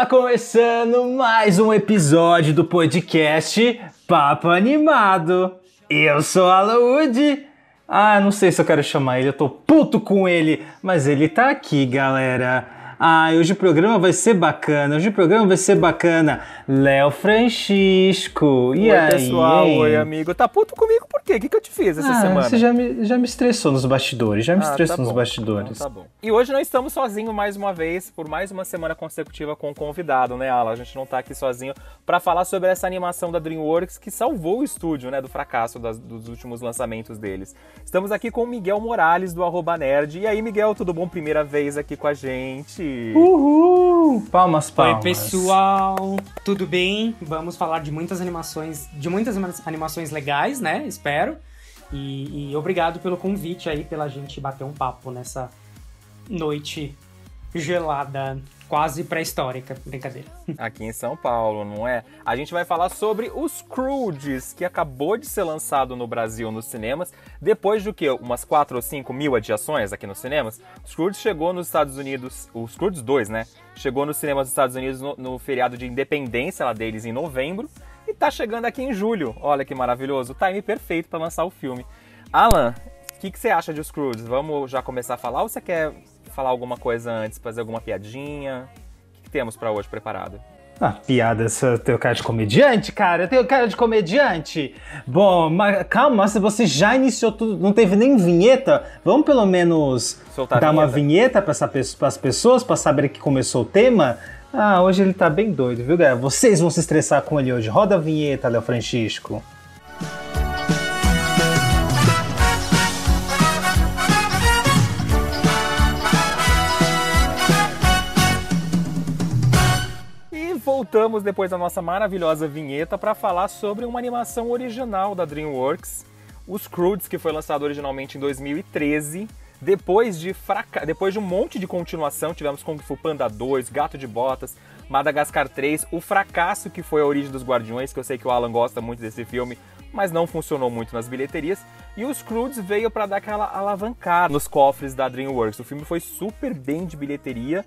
Tá começando mais um episódio do podcast Papo Animado. Eu sou Alan Wood. Ah, não sei se eu quero chamar ele, eu tô puto com ele, mas ele tá aqui, galera. Ah, hoje o programa vai ser bacana, hoje o programa vai ser bacana. Léo Francisco, e oi, aí? pessoal, oi, amigo. Tá puto comigo por quê? O que, que eu te fiz essa Ah, semana? Você já me, já me estressou nos bastidores, já me Ah, estressou tá nos bom. bastidores. Então tá bom. E hoje nós estamos sozinhos mais uma vez, por mais uma semana consecutiva com um convidado, né, Ala? A gente não tá aqui sozinho pra falar sobre essa animação da DreamWorks que salvou o estúdio, né, do fracasso das- dos últimos lançamentos deles. Estamos aqui com o Miguel Morales, do Arroba Nerd. E aí, Miguel, tudo bom? Primeira vez aqui com a gente. Uhul! Palmas, palmas. Oi, pessoal, tudo bem? Vamos falar de muitas animações, de muitas anima- animações legais, né? Espero. E, e obrigado pelo convite aí, pela gente bater um papo nessa noite gelada, quase pré-histórica. Brincadeira. aqui em São Paulo, não é? A gente vai falar sobre os Scrooges, que acabou de ser lançado no Brasil nos cinemas, depois de o quê? Umas 4 ou 5 mil adiações aqui nos cinemas. O Scrooge chegou nos Estados Unidos, o Scrooge 2, né? Chegou nos cinemas dos Estados Unidos no, no feriado de independência lá deles em novembro e tá chegando aqui em julho. Olha que maravilhoso, o time perfeito para lançar o filme. Alan, o que, que você acha de os Scrooges? Vamos já começar a falar ou você quer falar alguma coisa antes, fazer alguma piadinha? O que, temos para hoje preparado? Ah, piada, eu tenho cara de comediante, cara, eu tenho cara de comediante. Bom, mas calma, mas você já iniciou tudo, não teve nem vinheta? Vamos pelo menos Soltar dar uma vinheta? vinheta para as pessoas, para saber que começou o tema? Ah, hoje ele tá bem doido, viu, galera? Vocês vão se estressar com ele hoje. Roda a vinheta, Léo Francisco. Voltamos depois da nossa maravilhosa vinheta para falar sobre uma animação original da DreamWorks, os Croods, que foi lançado originalmente em 2013. Depois de, fraca... Depois de um monte de continuação, tivemos Kung Fu Panda 2, Gato de Botas, Madagascar 3, o fracasso que foi a origem dos Guardiões, que eu sei que o Alan gosta muito desse filme, mas não funcionou muito nas bilheterias. E os Croods veio para dar aquela alavancada nos cofres da DreamWorks. O filme foi super bem de bilheteria.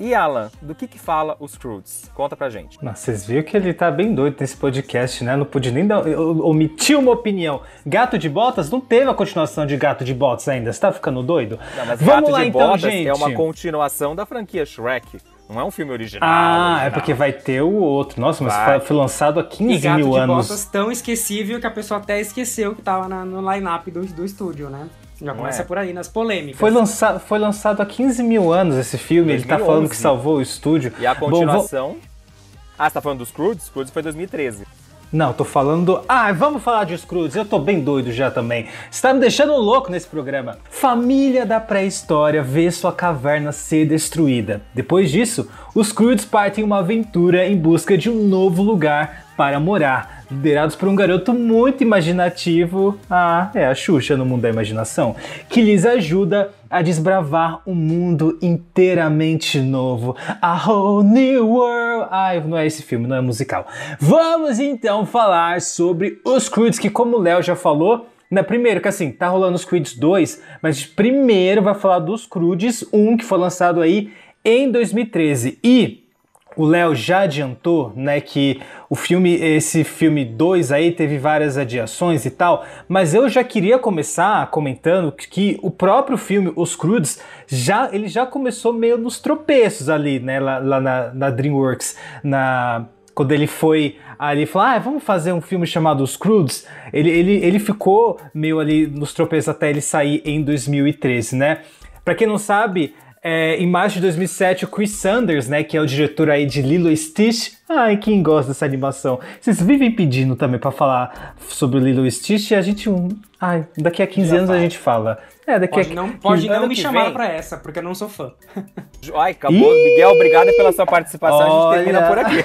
E Alan, do que que fala os Croods? Conta pra gente. Nossa, vocês viram que ele tá bem doido nesse podcast, né? Não pude nem dar, eu- omitir uma opinião. Gato de Botas não teve a continuação de Gato de Botas ainda. Você tá ficando doido? Não, mas Vamos Gato lá de então, Botas gente. é uma continuação da franquia Shrek. Não é um filme original. Ah, é original. porque vai ter o outro. Nossa, mas Vai. foi, foi lançado há E 15 Gato mil de anos. Botas tão esquecível que a pessoa até esqueceu que tava na- no line-up do, do estúdio, né? Já Não começa é? por aí, nas polêmicas. Foi lançado, foi lançado há 15 mil anos esse filme. Ele tá 2011. falando que salvou o estúdio. E a Bom, vou- continuação... Ah, você tá falando dos Croods? Croods foi 2013. Não, tô falando. Ah, vamos falar de Scrooge. Eu tô bem doido já também. Você tá me deixando louco nesse programa. Família da pré-história vê sua caverna ser destruída. Depois disso, os Scrooge partem uma aventura em busca de um novo lugar para morar. Liderados por um garoto muito imaginativo, ah, é a Xuxa no mundo da imaginação, que lhes ajuda a desbravar um mundo inteiramente novo. A whole new world. Ai, não é esse filme, não é musical. Vamos então falar sobre os Croods, que como o Léo já falou, na primeiro, que assim, tá rolando os Croods 2, mas primeiro vai falar dos Croods 1, que foi lançado aí em 2013. E o Léo já adiantou, né, que o filme, esse filme 2 aí teve várias adiações e tal, mas eu já queria começar comentando que o próprio filme, Os Croods, já, ele já começou meio nos tropeços ali, né, lá, lá na, na DreamWorks, na quando ele foi ali falou, ah, vamos fazer um filme chamado Os Croods, ele, ele, ele ficou meio ali nos tropeços até ele sair em 2013, né? Pra quem não sabe, é, em março de 2007, o Chris Sanders, né, que é o diretor aí de Lilo Stitch, Ai, quem gosta dessa animação? Vocês vivem pedindo também pra falar sobre o Lilo e Stitch e a gente. Um... Ai, daqui a 15 Já anos fala. a gente fala. É, daqui Pode a não, pode não me chamar pra essa, porque eu não sou fã. Ai, acabou. Miguel, obrigado pela sua participação. A gente termina Olha. por aqui.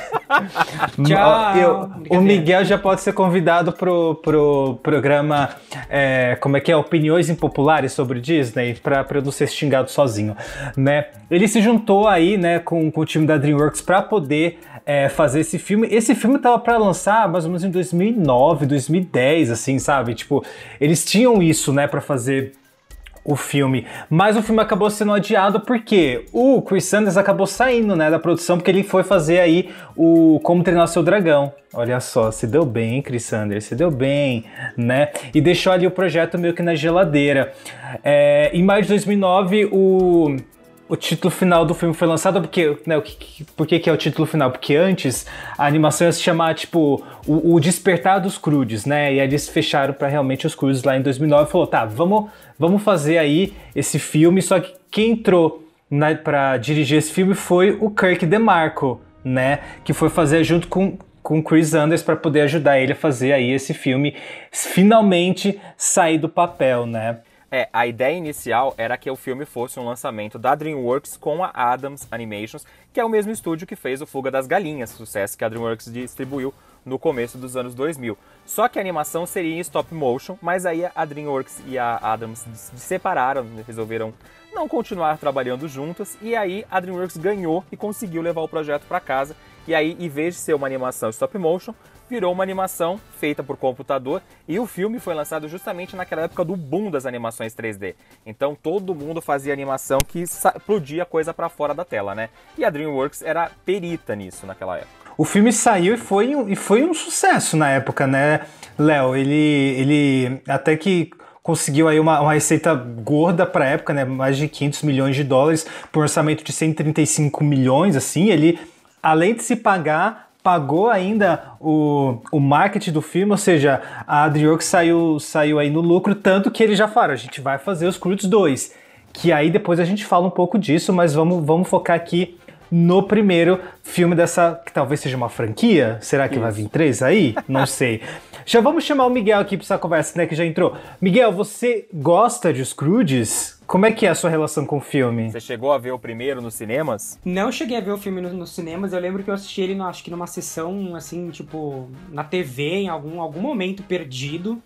Tchau. Eu- o. Miguel já pode ser convidado pro, pro programa, é, como é que é, Opiniões Impopulares sobre Disney, pra, pra eu não ser xingado sozinho, né? Ele se juntou aí, né, com, com o time da DreamWorks pra poder é, fazer esse filme. Esse filme tava pra lançar mais ou menos em 2009, 2010, assim, sabe? Tipo, eles tinham isso, né, pra fazer o filme. Mas o filme acabou sendo adiado porque o Chris Sanders acabou saindo, né, da produção porque ele foi fazer aí o Como Treinar Seu Dragão. Olha só, se deu bem, Chris Sanders, se deu bem, né? E deixou ali o projeto meio que na geladeira. É, em maio de 2009, o o título final do filme foi lançado porque, né, o que, por que, que é o título final? Porque antes a animação ia se chamar, tipo, o, o Despertar dos Crudes, né? E aí eles fecharam pra realmente os Crudes lá em 2009 e falou, tá, vamos, vamos fazer aí esse filme, só que quem entrou né, pra dirigir esse filme foi o Kirk DeMarco, né? Que foi fazer junto com com Chris Anders para poder ajudar ele a fazer aí esse filme finalmente sair do papel, né? É, a ideia inicial era que o filme fosse um lançamento da DreamWorks com a Adams Animations, que é o mesmo estúdio que fez o Fuga das Galinhas, sucesso que a DreamWorks distribuiu no começo dos anos 2000. Só que a animação seria em stop motion, mas aí a DreamWorks e a Adams se separaram, resolveram não continuar trabalhando juntas, e aí a DreamWorks ganhou e conseguiu levar o projeto para casa. E aí, em vez de ser uma animação stop motion, virou uma animação feita por computador e o filme foi lançado justamente naquela época do boom das animações 3D. Então todo mundo fazia animação que explodia coisa para fora da tela, né? E a DreamWorks era perita nisso naquela época. O filme saiu e foi, e foi um sucesso na época, né, Léo? Ele, ele até que conseguiu aí uma, uma receita gorda pra época, né? Mais de 500 milhões de dólares por um orçamento de 135 milhões, assim. Ele, além de se pagar, pagou ainda o, o marketing do filme, ou seja, a DreamWorks saiu, saiu aí no lucro, tanto que eles já falaram, a gente vai fazer os Croods 2. Que aí depois a gente fala um pouco disso, mas vamos, vamos focar aqui no primeiro filme dessa, que talvez seja uma franquia. Será que vai vir três aí? Não sei. Já vamos chamar o Miguel aqui para essa conversa, né, que já entrou. Miguel, você gosta de Scrooges? Como é que é a sua relação com o filme? Você chegou a ver o primeiro nos cinemas? Não cheguei a ver o filme no- nos cinemas, eu lembro que eu assisti ele, no- acho que numa sessão, assim, tipo, na TV, em algum, algum momento perdido.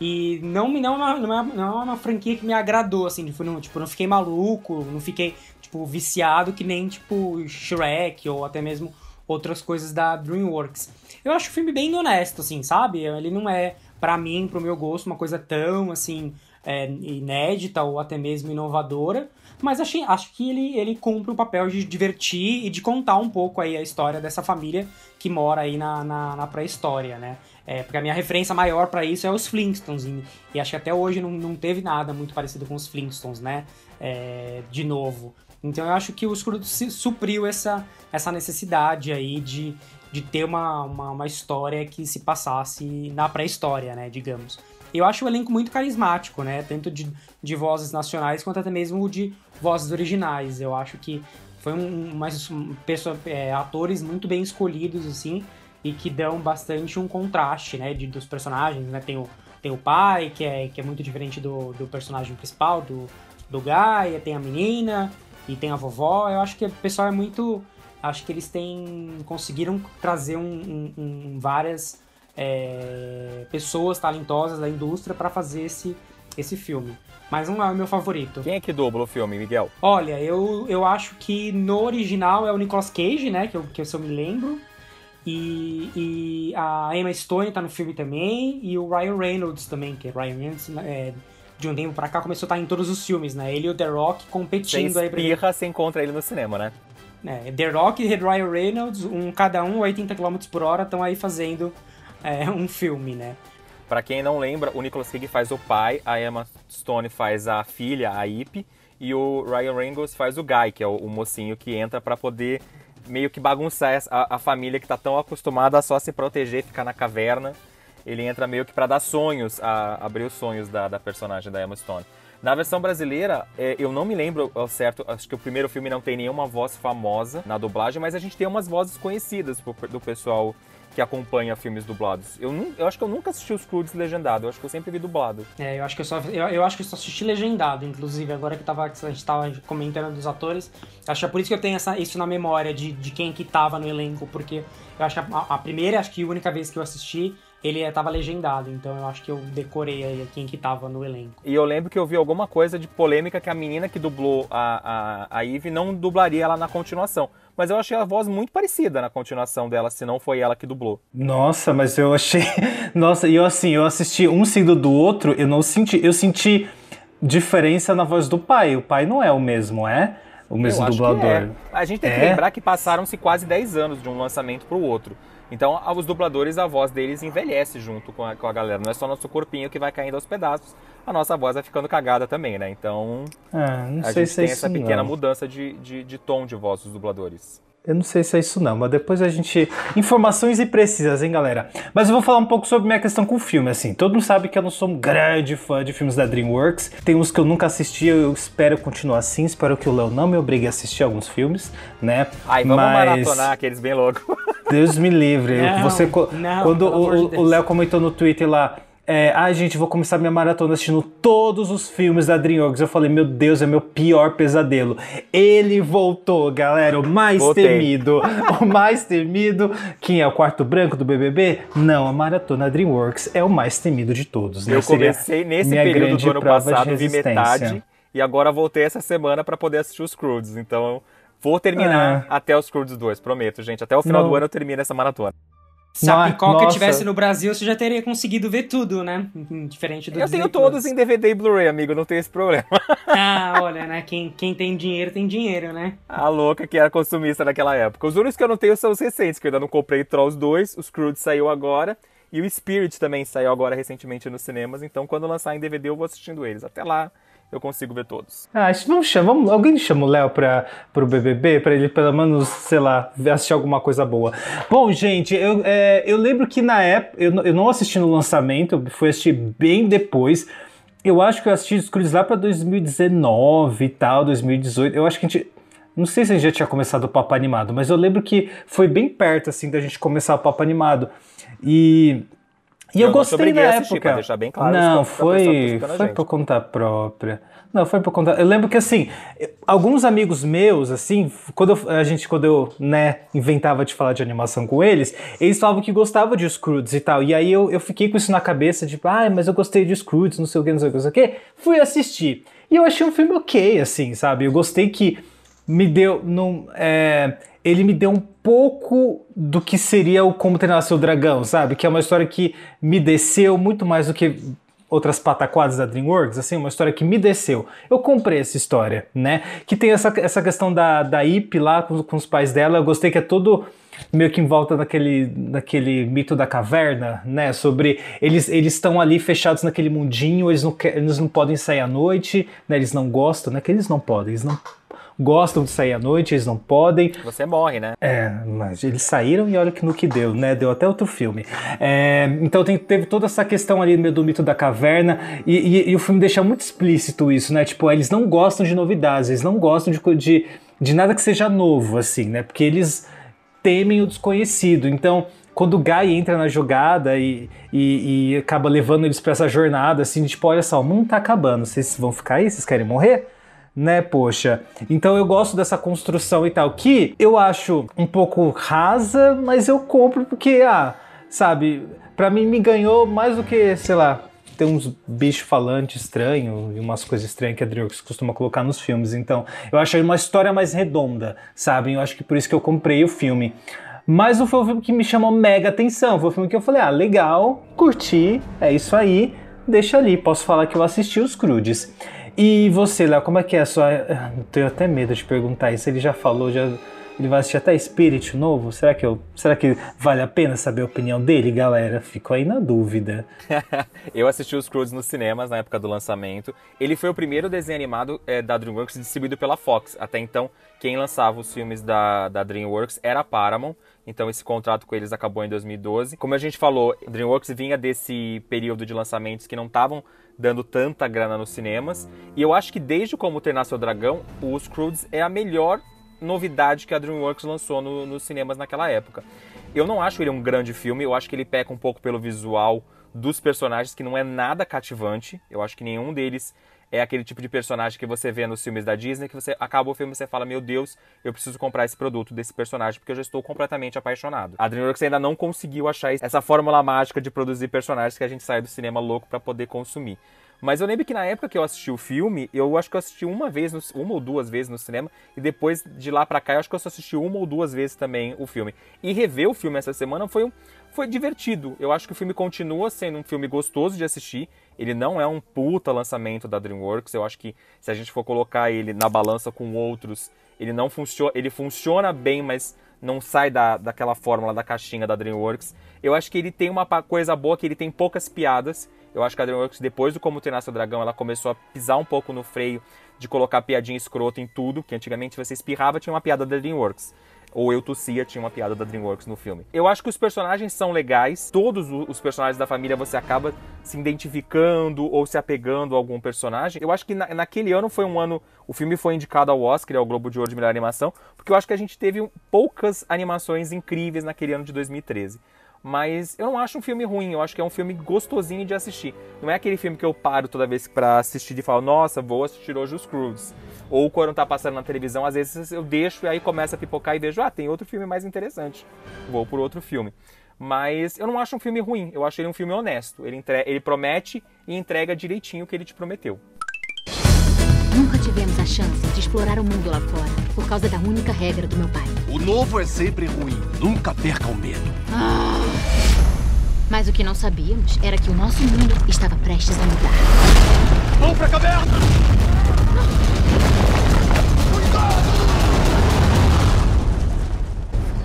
E não, me- não, é uma, não, é, não é uma franquia que me agradou, assim, tipo, não, tipo, não fiquei maluco, não fiquei, tipo, viciado que nem, tipo, Shrek ou até mesmo outras coisas da DreamWorks. Eu acho o filme bem honesto, assim, sabe? Ele não é, pra mim, pro meu gosto, uma coisa tão, assim, é, inédita ou até mesmo inovadora, mas achei, acho que ele, ele cumpre o papel de divertir e de contar um pouco aí a história dessa família que mora aí na, na, na pré-história, né? É, porque a minha referência maior pra isso é os Flintstones, e, e acho que até hoje não, não teve nada muito parecido com os Flintstones, né? É, de novo. Então eu acho que o Scrooge supriu essa, essa necessidade aí de, de ter uma, uma, uma história que se passasse na pré-história, né? Digamos. Eu acho o elenco muito carismático, né? Tanto de, de vozes nacionais quanto até mesmo de vozes originais. Eu acho que foi um, mais pessoa, é, atores muito bem escolhidos, assim, e que dão bastante um contraste, né? De, dos personagens, né? Tem o, tem o pai, que é, que é muito diferente do, do personagem principal, do, do Gaia, tem a menina e tem a vovó. Eu acho que o pessoal é muito. Acho que eles têm. conseguiram trazer um, um- um- várias é, pessoas talentosas da indústria para fazer esse, esse filme. Mas não é o meu favorito. Quem é que dubla o filme, Miguel? Olha, eu, eu acho que no original é o Nicolas Cage, né? Que eu, que eu, se eu me lembro. E, e a Emma Stone tá no filme também. E o Ryan Reynolds também, que é Ryan Reynolds, é, de um tempo pra cá, começou a estar em todos os filmes, né? Ele e o The Rock Você competindo aí pra espirra, você encontra ele no cinema, né? é, The Rock e Ryan Reynolds, um, cada um 80 km por hora, estão aí fazendo é, um filme, né? Pra quem não lembra, o Nicolas Cage faz o pai, a Emma Stone faz a filha, a Ip, e o Ryan Reynolds faz o Guy, que é o, mocinho que entra pra poder meio que bagunçar a, a família que tá tão acostumada a só se proteger, ficar na caverna. Ele entra meio que pra dar sonhos, a, abrir os sonhos da, da personagem da Emma Stone. Na versão brasileira, é, eu não me lembro ao certo, acho que o primeiro filme não tem nenhuma voz famosa na dublagem, mas a gente tem umas vozes conhecidas do pessoal que acompanha filmes dublados. Eu, nu- eu acho que eu nunca assisti os Croods legendado, eu acho que eu sempre vi dublado. É, eu acho que eu só, eu, eu acho que eu só assisti legendado, inclusive, agora que, tava, a gente tava comentando dos atores. Acho que é por isso que eu tenho essa, isso na memória de, de quem que tava no elenco, porque eu acho que a, a primeira, acho que a única vez que eu assisti, ele eh, tava legendado, então eu acho que eu decorei aí quem que tava no elenco. E eu lembro que eu vi alguma coisa de polêmica que a menina que dublou a, a, a Eve não dublaria ela na continuação. Mas eu achei a voz muito parecida na continuação dela, se não foi ela que dublou. Nossa, mas eu achei. Nossa, e eu assim, eu assisti um seguido do outro, eu não senti. Eu senti diferença na voz do pai. O pai não é o mesmo, é? O mesmo dublador. que é. A gente tem que É? lembrar que passaram-se quase 10 anos de um lançamento pro outro. Então, os dubladores, a voz deles envelhece junto com a, com a galera. Não é só nosso corpinho que vai caindo aos pedaços, a nossa voz vai ficando cagada também, né? Então, Ah, não a sei gente se é tem isso essa pequena não. mudança de, de, de tom de voz dos dubladores. Eu não sei se é isso não, mas depois a gente... Informações imprecisas, hein, galera? Mas eu vou falar um pouco sobre minha questão com o filme, assim. Todo mundo sabe que eu não sou um grande fã de filmes da DreamWorks. Tem uns que eu nunca assisti, eu espero continuar assim. Espero que o Léo não me obrigue a assistir alguns filmes, né? Ai, vamos mas... maratonar aqueles bem loucos. Deus me livre. Não, Você, não, quando de o Léo comentou no Twitter lá, é, ai gente, vou começar minha maratona assistindo todos os filmes da DreamWorks. Eu falei, meu Deus, é meu pior pesadelo. Ele voltou, galera, o mais Voltei. temido. o mais temido. Quem é o quarto branco do BBB? Não, a maratona DreamWorks é o mais temido de todos. né? Eu comecei nesse período do ano passado, vi metade, e agora voltei essa semana pra poder assistir os Croods. Então, vou terminar até os Croods 2, prometo, gente. Até o final É. Não. do ano eu termino essa maratona. Se a Nossa. pipoca tivesse no Brasil, você já teria conseguido ver tudo, né? Diferente do Eu Disney tenho Plus. todos em DVD e Blu-ray, amigo, não tem esse problema. Ah, olha, né? Quem, quem tem dinheiro, tem dinheiro, né? A louca que era consumista naquela época. Os únicos que eu não tenho são os recentes, que eu ainda não comprei Trolls 2, os Croods saiu agora, e o Spirit também saiu agora recentemente nos cinemas, então quando lançar em DVD eu vou assistindo eles. Até lá eu consigo ver todos. Ah, vamos chamar, vamos, alguém chama o Léo para pro BBB, para ele pelo menos, sei lá, assistir alguma coisa boa. Bom, gente, eu, é, eu lembro que na época, eu, eu não assisti no lançamento, fui assistir bem depois. Eu acho que eu assisti Cruz lá para 2019 e tal, 2018. Eu acho que a gente. Não sei se a gente já tinha começado o Papo Animado, mas eu lembro que foi bem perto, assim, da gente começar o Papo Animado. E. E eu, Eu gostei obriguei na a assistir, época. pra deixar bem claro isso não, pessoa que tá foi, foi por conta própria. Não, foi por conta. Eu lembro que assim, alguns amigos meus, assim, quando eu- a gente, quando eu, né, inventava de falar de animação com eles, eles falavam que gostavam de Scrooge e tal. E aí eu, eu fiquei com isso na cabeça, tipo, ah, mas eu gostei de Scrooge, não sei o que, não sei o que, não sei o que. Fui assistir. E eu achei um filme ok, assim, sabe? Eu gostei que me deu. Não, é, ele me deu um pouco do que seria o Como Treinar Seu Dragão, sabe? Que é uma história que me desceu muito mais do que outras pataquadas da DreamWorks, assim, uma história que me desceu. Eu comprei essa história, né? Que tem essa, essa questão da, da Ip lá com, com os pais dela, eu gostei que é todo meio que em volta daquele, daquele mito da caverna, né? Sobre eles eles estão ali fechados naquele mundinho, eles não, eles não podem sair à noite, né? Eles não gostam, né? Que eles não podem, eles não gostam de sair à noite, eles não podem. Você morre, né? É, mas eles saíram e olha que no que deu, né? Deu até outro filme. É, então tem- teve toda essa questão ali do mito da caverna e, e- e o filme deixa muito explícito isso, né? Tipo, eles não gostam de novidades, eles não gostam de, de, de nada que seja novo, assim, né? Porque eles temem o desconhecido. Então, quando o Guy entra na jogada e, e, e acaba levando eles pra essa jornada, assim, tipo, olha só, o mundo tá acabando, vocês vão ficar aí? Vocês querem morrer? Né, poxa. Então eu gosto dessa construção e tal, que eu acho um pouco rasa, mas eu compro porque, ah, sabe, pra mim me ganhou mais do que, sei lá, tem uns bichos falantes estranhos e umas coisas estranhas que a DreamWorks costuma colocar nos filmes. Então, eu achei uma história mais redonda, sabe? Eu acho que por isso que eu comprei o filme. Mas não foi um filme que me chamou mega atenção. Foi um filme que eu falei, ah, legal, curti, é isso aí, deixa ali. Posso falar que eu assisti os Crudes. E você, Léo, como é que é a sua. Ah, Tenho até medo de perguntar isso. Ele já falou, já. Ele vai assistir até Spirit novo? Será que, eu, será que vale a pena saber a opinião dele, galera? Fico aí na dúvida. eu assisti os Croods nos cinemas na época do lançamento. Ele foi o primeiro desenho animado eh, da DreamWorks distribuído pela Fox. Até então, quem lançava os filmes da, da DreamWorks era a Paramount. Então esse contrato com eles acabou em 2012. Como a gente falou, DreamWorks vinha desse período de lançamentos que não estavam dando tanta grana nos cinemas. E eu acho que desde Como Treinar Seu Dragão, o Scrooge é a melhor novidade que a DreamWorks lançou no, nos cinemas naquela época. Eu não acho ele um grande filme, eu acho que ele peca um pouco pelo visual dos personagens, que não é nada cativante. Eu acho que nenhum deles é aquele tipo de personagem que você vê nos filmes da Disney, que você acaba o filme e você fala, meu Deus, eu preciso comprar esse produto desse personagem, porque eu já estou completamente apaixonado. A DreamWorks ainda não conseguiu achar essa fórmula mágica de produzir personagens que a gente sai do cinema louco para poder consumir. Mas eu lembro que na época que eu assisti o filme, eu acho que eu assisti uma vez, no, uma ou duas vezes no cinema, e depois de lá pra cá, eu acho que eu só assisti uma ou duas vezes também o filme. E rever o filme essa semana foi, um, foi divertido. Eu acho que o filme continua sendo um filme gostoso de assistir. Ele não é um puta lançamento da DreamWorks. Eu acho que se a gente for colocar ele na balança com outros, ele não funciona. Ele funciona bem, mas não sai da, daquela fórmula da caixinha da DreamWorks. Eu acho que ele tem uma coisa boa que ele tem poucas piadas eu acho que a DreamWorks, depois do Como Treinar Seu Dragão, ela começou a pisar um pouco no freio de colocar piadinha escrota em tudo, que antigamente você espirrava, tinha uma piada da DreamWorks. Ou eu tossia, tinha uma piada da DreamWorks no filme. Eu acho que os personagens são legais, todos os personagens da família você acaba se identificando ou se apegando a algum personagem. Eu acho que na, naquele ano foi um ano. O filme foi indicado ao Oscar, ao Globo de Ouro de Melhor Animação, porque eu acho que a gente teve poucas animações incríveis naquele ano de 2013. Mas eu não acho um filme ruim, eu acho que é um filme gostosinho de assistir. Não é aquele filme que eu paro toda vez para assistir e falo, nossa, vou assistir hoje os Cruise. Ou quando tá passando na televisão, às vezes eu deixo e aí começa a pipocar e vejo, ah, tem outro filme mais interessante. Vou por outro filme. Mas eu não acho um filme ruim, eu acho ele um filme honesto. Ele, entre... ele promete e entrega direitinho o que ele te prometeu. Nunca tivemos a chance de explorar o mundo lá fora, por causa da única regra do meu pai. O novo é sempre ruim. Nunca perca o medo. Ah. Mas o que não sabíamos era que o nosso mundo estava prestes a mudar. Vamos pra caverna!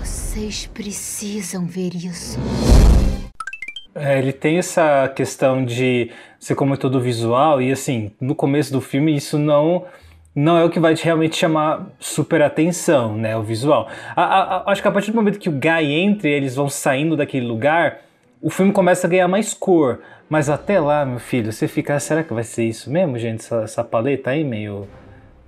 Vocês precisam ver isso. É, ele tem essa questão de ser como todo visual e assim, no começo do filme isso não não é o que vai te realmente chamar super atenção, né, o visual. A, a, a, acho que a partir do momento que o Guy entra e eles vão saindo daquele lugar, o filme começa a ganhar mais cor. Mas até lá, meu filho, você fica, ah, será que vai ser isso mesmo, gente? Essa, essa paleta aí meio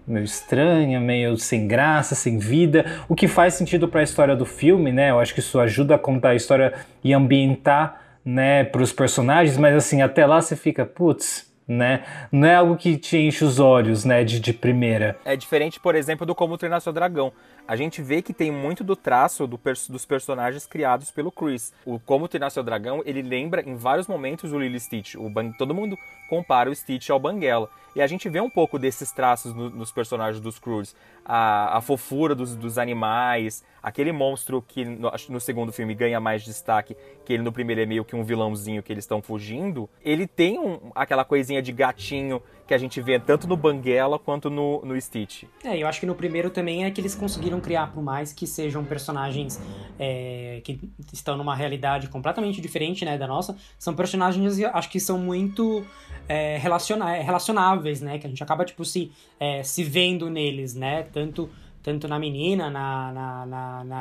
meio estranha, meio sem graça, sem vida, o que faz sentido para a história do filme, né? Eu acho que isso ajuda a contar a história e ambientar né, para os personagens, mas assim, até lá você fica, putz, né? Não é algo que te enche os olhos, né, de, de primeira. É diferente, por exemplo, do Como Treinar Seu Dragão. A gente vê que tem muito do traço do dos personagens criados pelo Chris. O Como Treinar Seu Dragão, ele lembra em vários momentos o Lily Stitch. O todo mundo compara o Stitch ao Banguela. E a gente vê um pouco desses traços no, nos personagens dos Cruz. A, a fofura dos, dos, animais, aquele monstro que no, no, segundo filme ganha mais destaque, que ele no primeiro é meio que um vilãozinho que eles estão fugindo. Ele tem um, aquela coisinha de gatinho que a gente vê tanto no Banguela quanto no, no Stitch. É, eu acho que no primeiro também é que eles conseguiram criar, por mais que sejam personagens é, que estão numa realidade completamente diferente né, da nossa, são personagens, acho que são muito é, relacionáveis, né? Que a gente acaba, tipo, se, é, se vendo neles, né? Tanto tanto na menina, na, na, na, na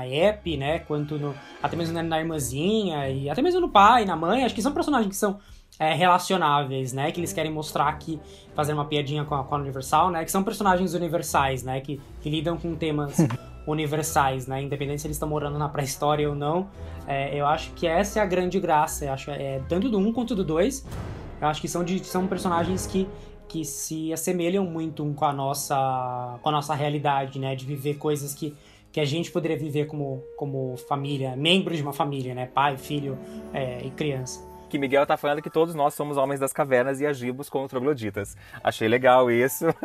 né, quanto no, até mesmo na, na irmãzinha, e até mesmo no pai, na mãe, acho que são personagens que são é, relacionáveis, né? Que eles querem mostrar aqui, fazer uma piadinha com a, com a Universal, né? Que são personagens universais, né? Que, que lidam com temas universais, né? Independente se eles estão morando na pré-história ou não. É, eu acho que essa é a grande graça. Eu acho é, tanto do 1 um quanto do 2. Eu acho que são, de, são personagens que, que se assemelham muito com a nossa, com a nossa realidade, né? De viver coisas que, que a gente poderia viver como, como família, membro de uma família, né? Pai, filho é, e criança que Miguel tá falando que todos nós somos homens das cavernas e agimos como trogloditas. Achei legal isso.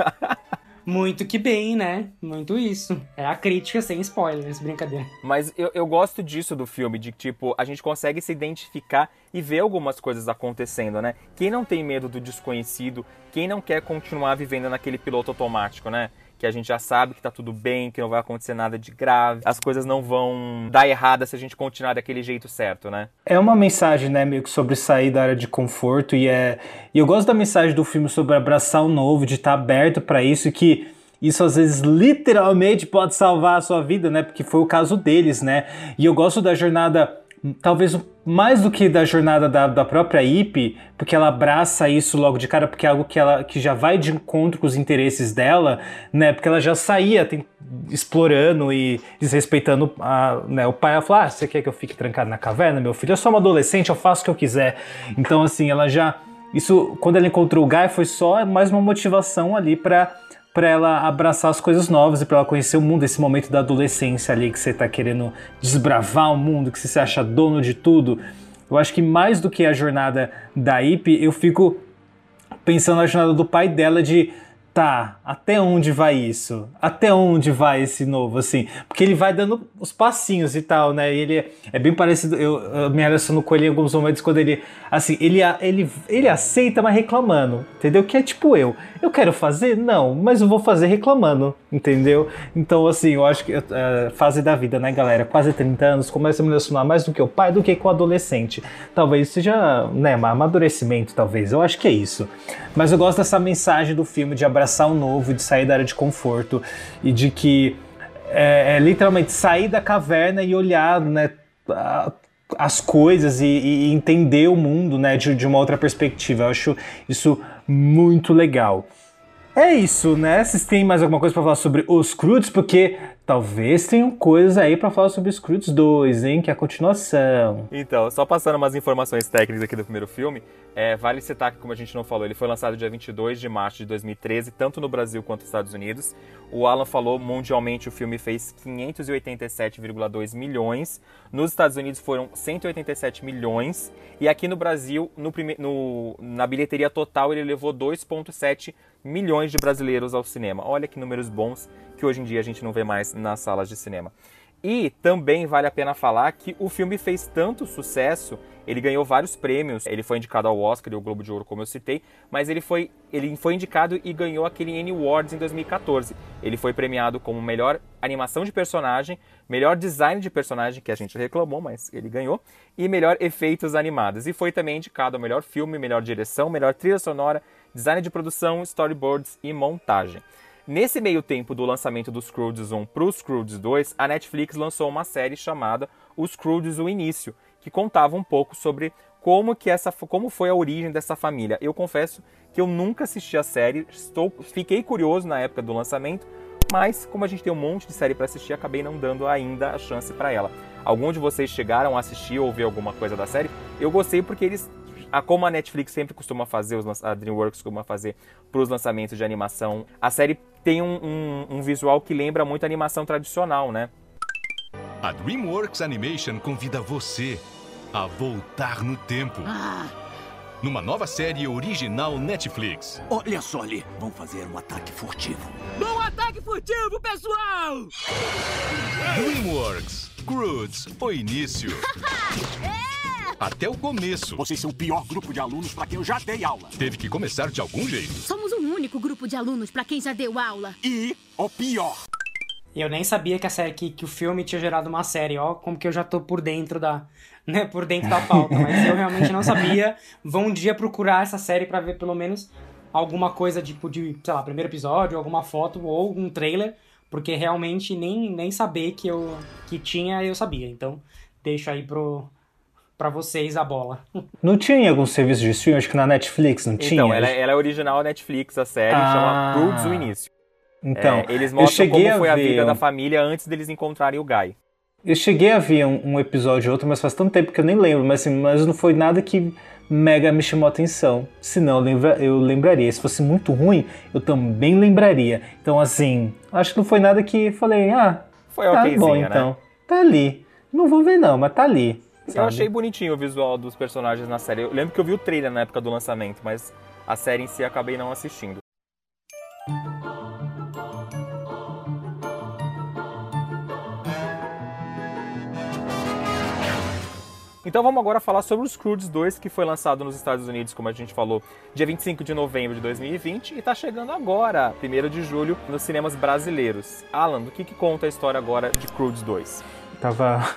Muito que bem, né? Muito isso. É a crítica sem spoilers, brincadeira. Mas eu, eu gosto disso do filme, de tipo, a gente consegue se identificar e ver algumas coisas acontecendo, né? Quem não tem medo do desconhecido, quem não quer continuar vivendo naquele piloto automático, né? Que a gente já sabe que tá tudo bem, que não vai acontecer nada de grave, as coisas não vão dar errada se a gente continuar daquele jeito certo, né? É uma mensagem, né, meio que sobre sair da área de conforto e é, e eu gosto da mensagem do filme sobre abraçar o novo, de estar tá aberto para isso que isso às vezes literalmente pode salvar a sua vida, né? Porque foi o caso deles, né? E eu gosto da jornada talvez mais do que da jornada da, da própria Ip, porque ela abraça isso logo de cara, porque é algo que ela que já vai de encontro com os interesses dela, né? Porque ela já saía tem, explorando e desrespeitando a, né, o pai. Ela falou: Ah, você quer que eu fique trancado na caverna, meu filho? Eu sou uma adolescente, eu faço o que eu quiser. Então, assim, ela já. Isso, quando ela encontrou o Guy, foi só mais uma motivação ali para para ela abraçar as coisas novas e para ela conhecer o mundo, esse momento da adolescência ali que você tá querendo desbravar o mundo, que você se acha dono de tudo. Eu acho que mais do que a jornada da Ip, eu fico pensando na jornada do pai dela de tá, até onde vai isso? Até onde vai esse novo, assim? Porque ele vai dando os passinhos e tal, né? E ele é bem parecido, eu, eu me relaciono com ele em alguns momentos quando ele, assim, ele, ele, ele aceita, mas reclamando, entendeu? Que é tipo eu, eu quero fazer? Não, mas eu vou fazer reclamando, entendeu? Então, assim, eu acho que é, fase da vida, né, galera? Quase 30 anos, começa a me relacionar mais do que o pai, do que com o adolescente. Talvez seja, né, amadurecimento, talvez, eu acho que é isso. Mas eu gosto dessa mensagem do filme de abraçar o novo, de sair da área de conforto e de que é, é literalmente sair da caverna e olhar, né, as coisas e, e, entender o mundo, né, de, de uma outra perspectiva. Eu acho isso muito legal. É isso, né? Vocês têm mais alguma coisa para falar sobre os Crudes? Porque talvez tenham coisas aí para falar sobre Crudes 2, hein? Que é a continuação. Então, só passando umas informações técnicas aqui do primeiro filme, é, vale citar que, como a gente não falou, ele foi lançado dia 22 de março de 2013, tanto no Brasil quanto nos Estados Unidos. O Alan falou, mundialmente o filme fez 587,2 milhões. Nos Estados Unidos foram 187 milhões. E aqui no Brasil, no no... na bilheteria total, ele levou 2,7 milhões de brasileiros ao cinema. Olha que números bons que hoje em dia a gente não vê mais nas salas de cinema. E também vale a pena falar que o filme fez tanto sucesso, ele ganhou vários prêmios. Ele foi indicado ao Oscar e ao Globo de Ouro, como eu citei, mas ele foi, ele foi indicado e ganhou aquele Annie Awards em 2014. Ele foi premiado como melhor animação de personagem, melhor design de personagem, que a gente reclamou, mas ele ganhou, e melhor efeitos animados. E foi também indicado ao melhor filme, melhor direção, melhor trilha sonora, design de produção, storyboards e montagem. Nesse meio tempo do lançamento dos Croods 1 para os Croods 2, a Netflix lançou uma série chamada Os Croods o Início, que contava um pouco sobre como que essa como foi a origem dessa família. Eu confesso que eu nunca assisti a série, estou fiquei curioso na época do lançamento, mas como a gente tem um monte de série para assistir, acabei não dando ainda a chance para ela. Algum de vocês chegaram a assistir ou ver alguma coisa da série? Eu gostei porque eles a, como a Netflix sempre costuma fazer, a DreamWorks costuma fazer para os lançamentos de animação, a série tem um, um, um visual que lembra muito a animação tradicional, né? A DreamWorks Animation convida você a voltar no tempo. Ah. Numa nova série original Netflix. Olha só ali, vão fazer um ataque furtivo. Bom ataque furtivo, pessoal! DreamWorks, Croods, o início. até o começo. Vocês são o pior grupo de alunos para quem eu já dei aula. Teve que começar de algum jeito. Somos o único grupo de alunos para quem já deu aula. E o pior. E eu nem sabia que, a série, que, que o filme tinha gerado uma série, ó, como que eu já tô por dentro da, né, por dentro da pauta, mas eu realmente não sabia. Vou um dia procurar essa série para ver pelo menos alguma coisa tipo de, sei lá, primeiro episódio, alguma foto ou um trailer, porque realmente nem, nem saber que eu que tinha eu sabia. Então, deixo aí pro para vocês a bola. Não tinha em algum serviço de streaming? Acho que na Netflix não tinha. Então, ela, é, ela é original Netflix, a série, ah. chama Croods o Início. Então, é, eles mostram como foi a, a vida um... da família antes deles encontrarem o Guy. Eu cheguei a ver um, um, episódio ou outro, mas faz tanto tempo que eu nem lembro, mas, assim, mas não foi nada que mega me chamou a atenção. Senão eu, lembra, eu lembraria. Se fosse muito ruim, eu também lembraria. Então, assim, acho que não foi nada que falei, ah, foi tá bom né? então. Né? Tá ali. Não vou ver não, mas tá ali. Sabe? Eu achei bonitinho o visual dos personagens na série. Eu lembro que eu vi o trailer na época do lançamento, mas a série em si acabei não assistindo. Então vamos agora falar sobre os Croods 2, que foi lançado nos Estados Unidos, como a gente falou, dia 25 de novembro de 2020 e está chegando agora, 1 de julho, nos cinemas brasileiros. Alan, do que, que conta a história agora de Croods 2? Tava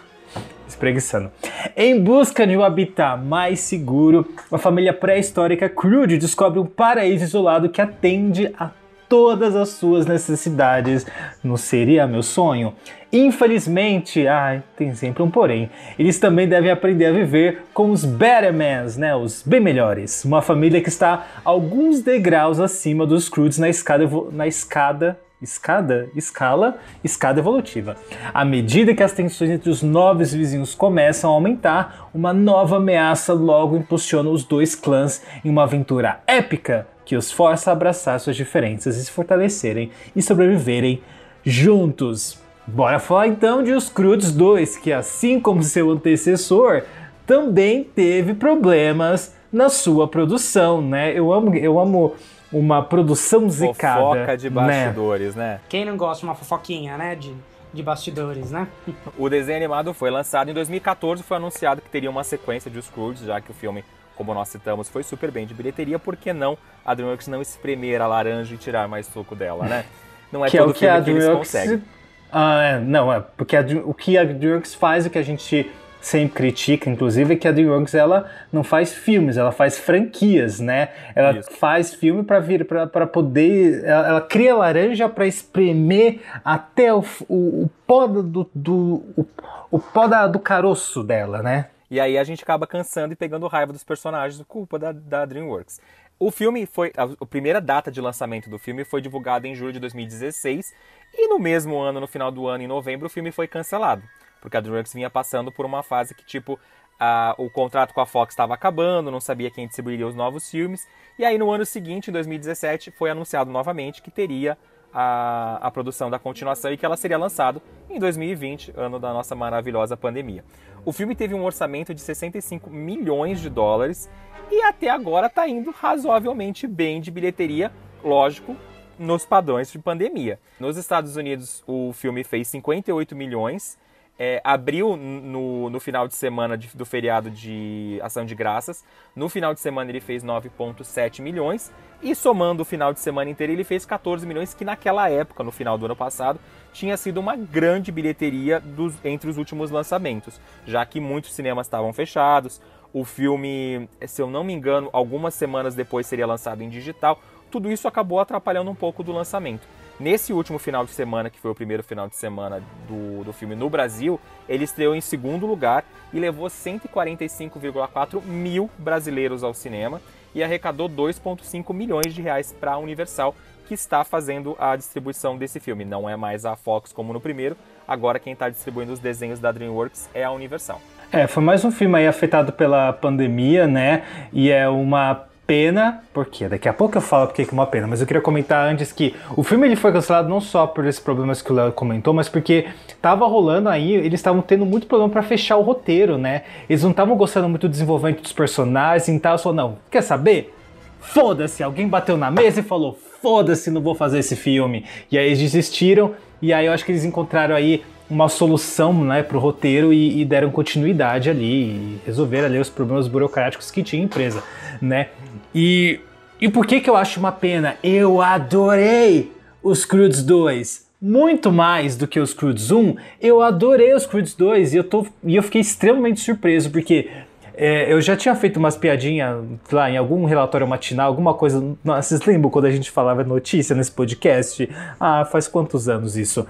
espreguiçando. Em busca de um habitat mais seguro, uma família pré-histórica crude descobre um paraíso isolado que atende a todas as suas necessidades. Não seria meu sonho? Infelizmente, ai, tem sempre um porém. Eles também devem aprender a viver com os Bettermans, né? Os bem melhores. Uma família que está alguns degraus acima dos Scrooge na escada, na escada escada, escala, escada evolutiva. À medida que as tensões entre os novos vizinhos começam a aumentar, uma nova ameaça logo impulsiona os dois clãs em uma aventura épica que os força a abraçar suas diferenças e se fortalecerem e sobreviverem juntos. Bora falar então de Os Crudes 2, que assim como seu antecessor, também teve problemas na sua produção, né? Eu amo, eu amo uma produção zicada. Fofoca de né? bastidores, né? Quem não gosta de uma fofoquinha, né? De, de bastidores, né? O desenho animado foi lançado em 2014, foi anunciado que teria uma sequência de Os Crudes, já que o filme, como nós citamos, foi super bem de bilheteria, por que não a DreamWorks não espremer a laranja e tirar mais suco dela, né? Não é que todo é o que filme a que eles DreamWorks conseguem. Ah, é, não, é porque a o que a DreamWorks faz, o que a gente sempre critica, inclusive, é que a DreamWorks ela não faz filmes, ela faz franquias, né? Ela Isso. faz filme para vir para poder, ela, ela cria laranja para espremer até o, o, o pó do, do o, o pó da- do caroço dela, né? E aí a gente acaba cansando e pegando raiva dos personagens, culpa da, da DreamWorks. O filme foi. A, a primeira data de lançamento do filme foi divulgada em julho de 2016. E no mesmo ano, no final do ano, em novembro, o filme foi cancelado. Porque a DreamWorks vinha passando por uma fase que, tipo, a- o contrato com a Fox estava acabando, não sabia quem distribuiria os novos filmes. E aí no ano seguinte, em 2017, foi anunciado novamente que teria a, a produção da continuação e que ela seria lançado em 2020, ano da nossa maravilhosa pandemia. O filme teve um orçamento de 65 milhões de dólares e até agora está indo razoavelmente bem de bilheteria, lógico, nos padrões de pandemia. Nos Estados Unidos, o filme fez 58 milhões, é, abriu no, no final de semana de- do feriado de Ação de Graças. No final de semana ele fez 9,7 milhões. E somando o final de semana inteiro, ele fez 14 milhões, que naquela época, no final do ano passado, tinha sido uma grande bilheteria dos, entre os últimos lançamentos, já que muitos cinemas estavam fechados. O filme, se eu não me engano, algumas semanas depois seria lançado em digital. Tudo isso acabou atrapalhando um pouco do lançamento. Nesse último final de semana, que foi o primeiro final de semana do, do filme no Brasil, ele estreou em segundo lugar e levou 145,4 mil brasileiros ao cinema e arrecadou 2,5 milhões de reais para a Universal, que está fazendo a distribuição desse filme. Não é mais a Fox como no primeiro, agora quem está distribuindo os desenhos da DreamWorks é a Universal. É, foi mais um filme aí afetado pela pandemia, né? E é uma pena, porque daqui a pouco eu falo porque que é uma pena, mas eu queria comentar antes que o filme ele foi cancelado não só por esses problemas que o Léo comentou, mas porque tava rolando aí, eles estavam tendo muito problema para fechar o roteiro, né? Eles não estavam gostando muito do desenvolvimento dos personagens e tal, só não, quer saber? Foda-se, alguém bateu na mesa e falou: "Foda-se, não vou fazer esse filme". E aí eles desistiram e aí eu acho que eles encontraram aí uma solução né, para o roteiro e, e deram continuidade ali e resolveram ali os problemas burocráticos que tinha a empresa, né? E, e por que que eu acho uma pena? Eu adorei os Crudes 2. Muito mais do que os Crudes 1, eu adorei os Crudes 2 e eu, tô, e eu fiquei extremamente surpreso, porque é, eu já tinha feito umas piadinhas lá em algum relatório matinal, alguma coisa. Vocês lembram quando a gente falava notícia nesse podcast? Ah, faz quantos anos isso?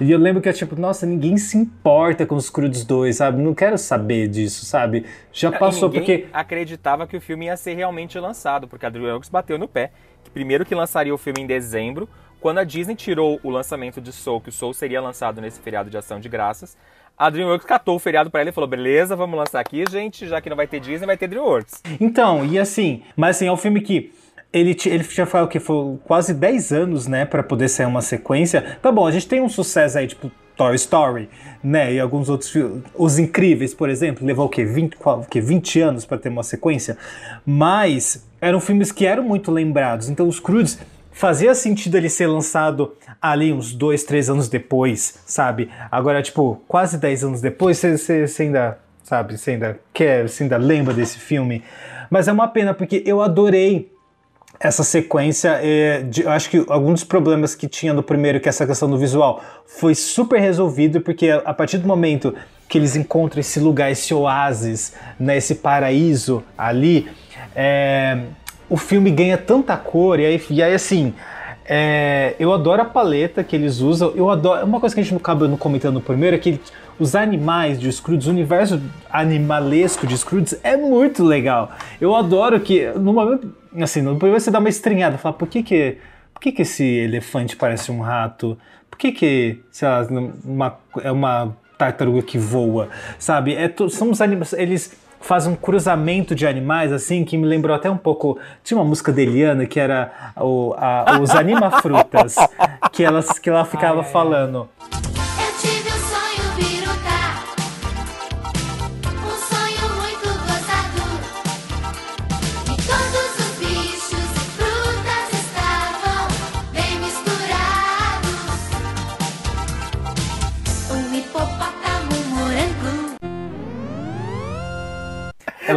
E eu lembro que é tipo, nossa, ninguém se importa com os Crudes 2, sabe? Não quero saber disso, sabe? Já passou, porque. acreditava que o filme ia ser realmente lançado, porque a DreamWorks bateu no pé. Que primeiro que lançaria o filme em dezembro, quando a Disney tirou o lançamento de Soul, que o Soul seria lançado nesse feriado de ação de graças, a DreamWorks catou o feriado pra ela e falou: beleza, vamos lançar aqui, gente, já que não vai ter Disney, vai ter DreamWorks. Então, e assim, mas assim, é um filme que. Ele, ele já falou que foi quase 10 anos, né, pra poder sair uma sequência. Tá bom, a gente tem um sucesso aí, tipo Toy Story, né, e alguns outros filmes. Os Incríveis, por exemplo, levou o quê? 20, qual- o quê? 20 anos pra ter uma sequência. Mas eram filmes que eram muito lembrados. Então, os Crudes fazia sentido ele ser lançado ali uns dois, três anos depois, sabe? Agora, tipo, quase 10 anos depois, você- ainda, sabe, você ainda quer, você ainda lembra desse filme. Mas é uma pena, porque eu adorei essa sequência. é, de- eu acho que alguns problemas que tinha no primeiro, que é essa questão do visual, foi super resolvido, porque a partir do momento que eles encontram esse lugar, esse oásis, né, esse paraíso ali, é, o filme ganha tanta cor, e aí, e aí assim. é, eu adoro a paleta que eles usam. Eu adoro. Uma coisa que a gente não não comentando no primeiro é que os animais de Scrooge, o universo animalesco de Scrooge é muito legal. Eu adoro que, no momento, assim, no primeiro você dá uma estranhada, fala, por que que, por que que esse elefante parece um rato? Por que que, sei lá, uma, é uma tartaruga que voa, sabe? É, são os animais, eles faz um cruzamento de animais, assim, que me lembrou até um pouco. Tinha uma música da Eliana que era o, a, os Animafrutas, que, elas, que ela ficava ai, falando.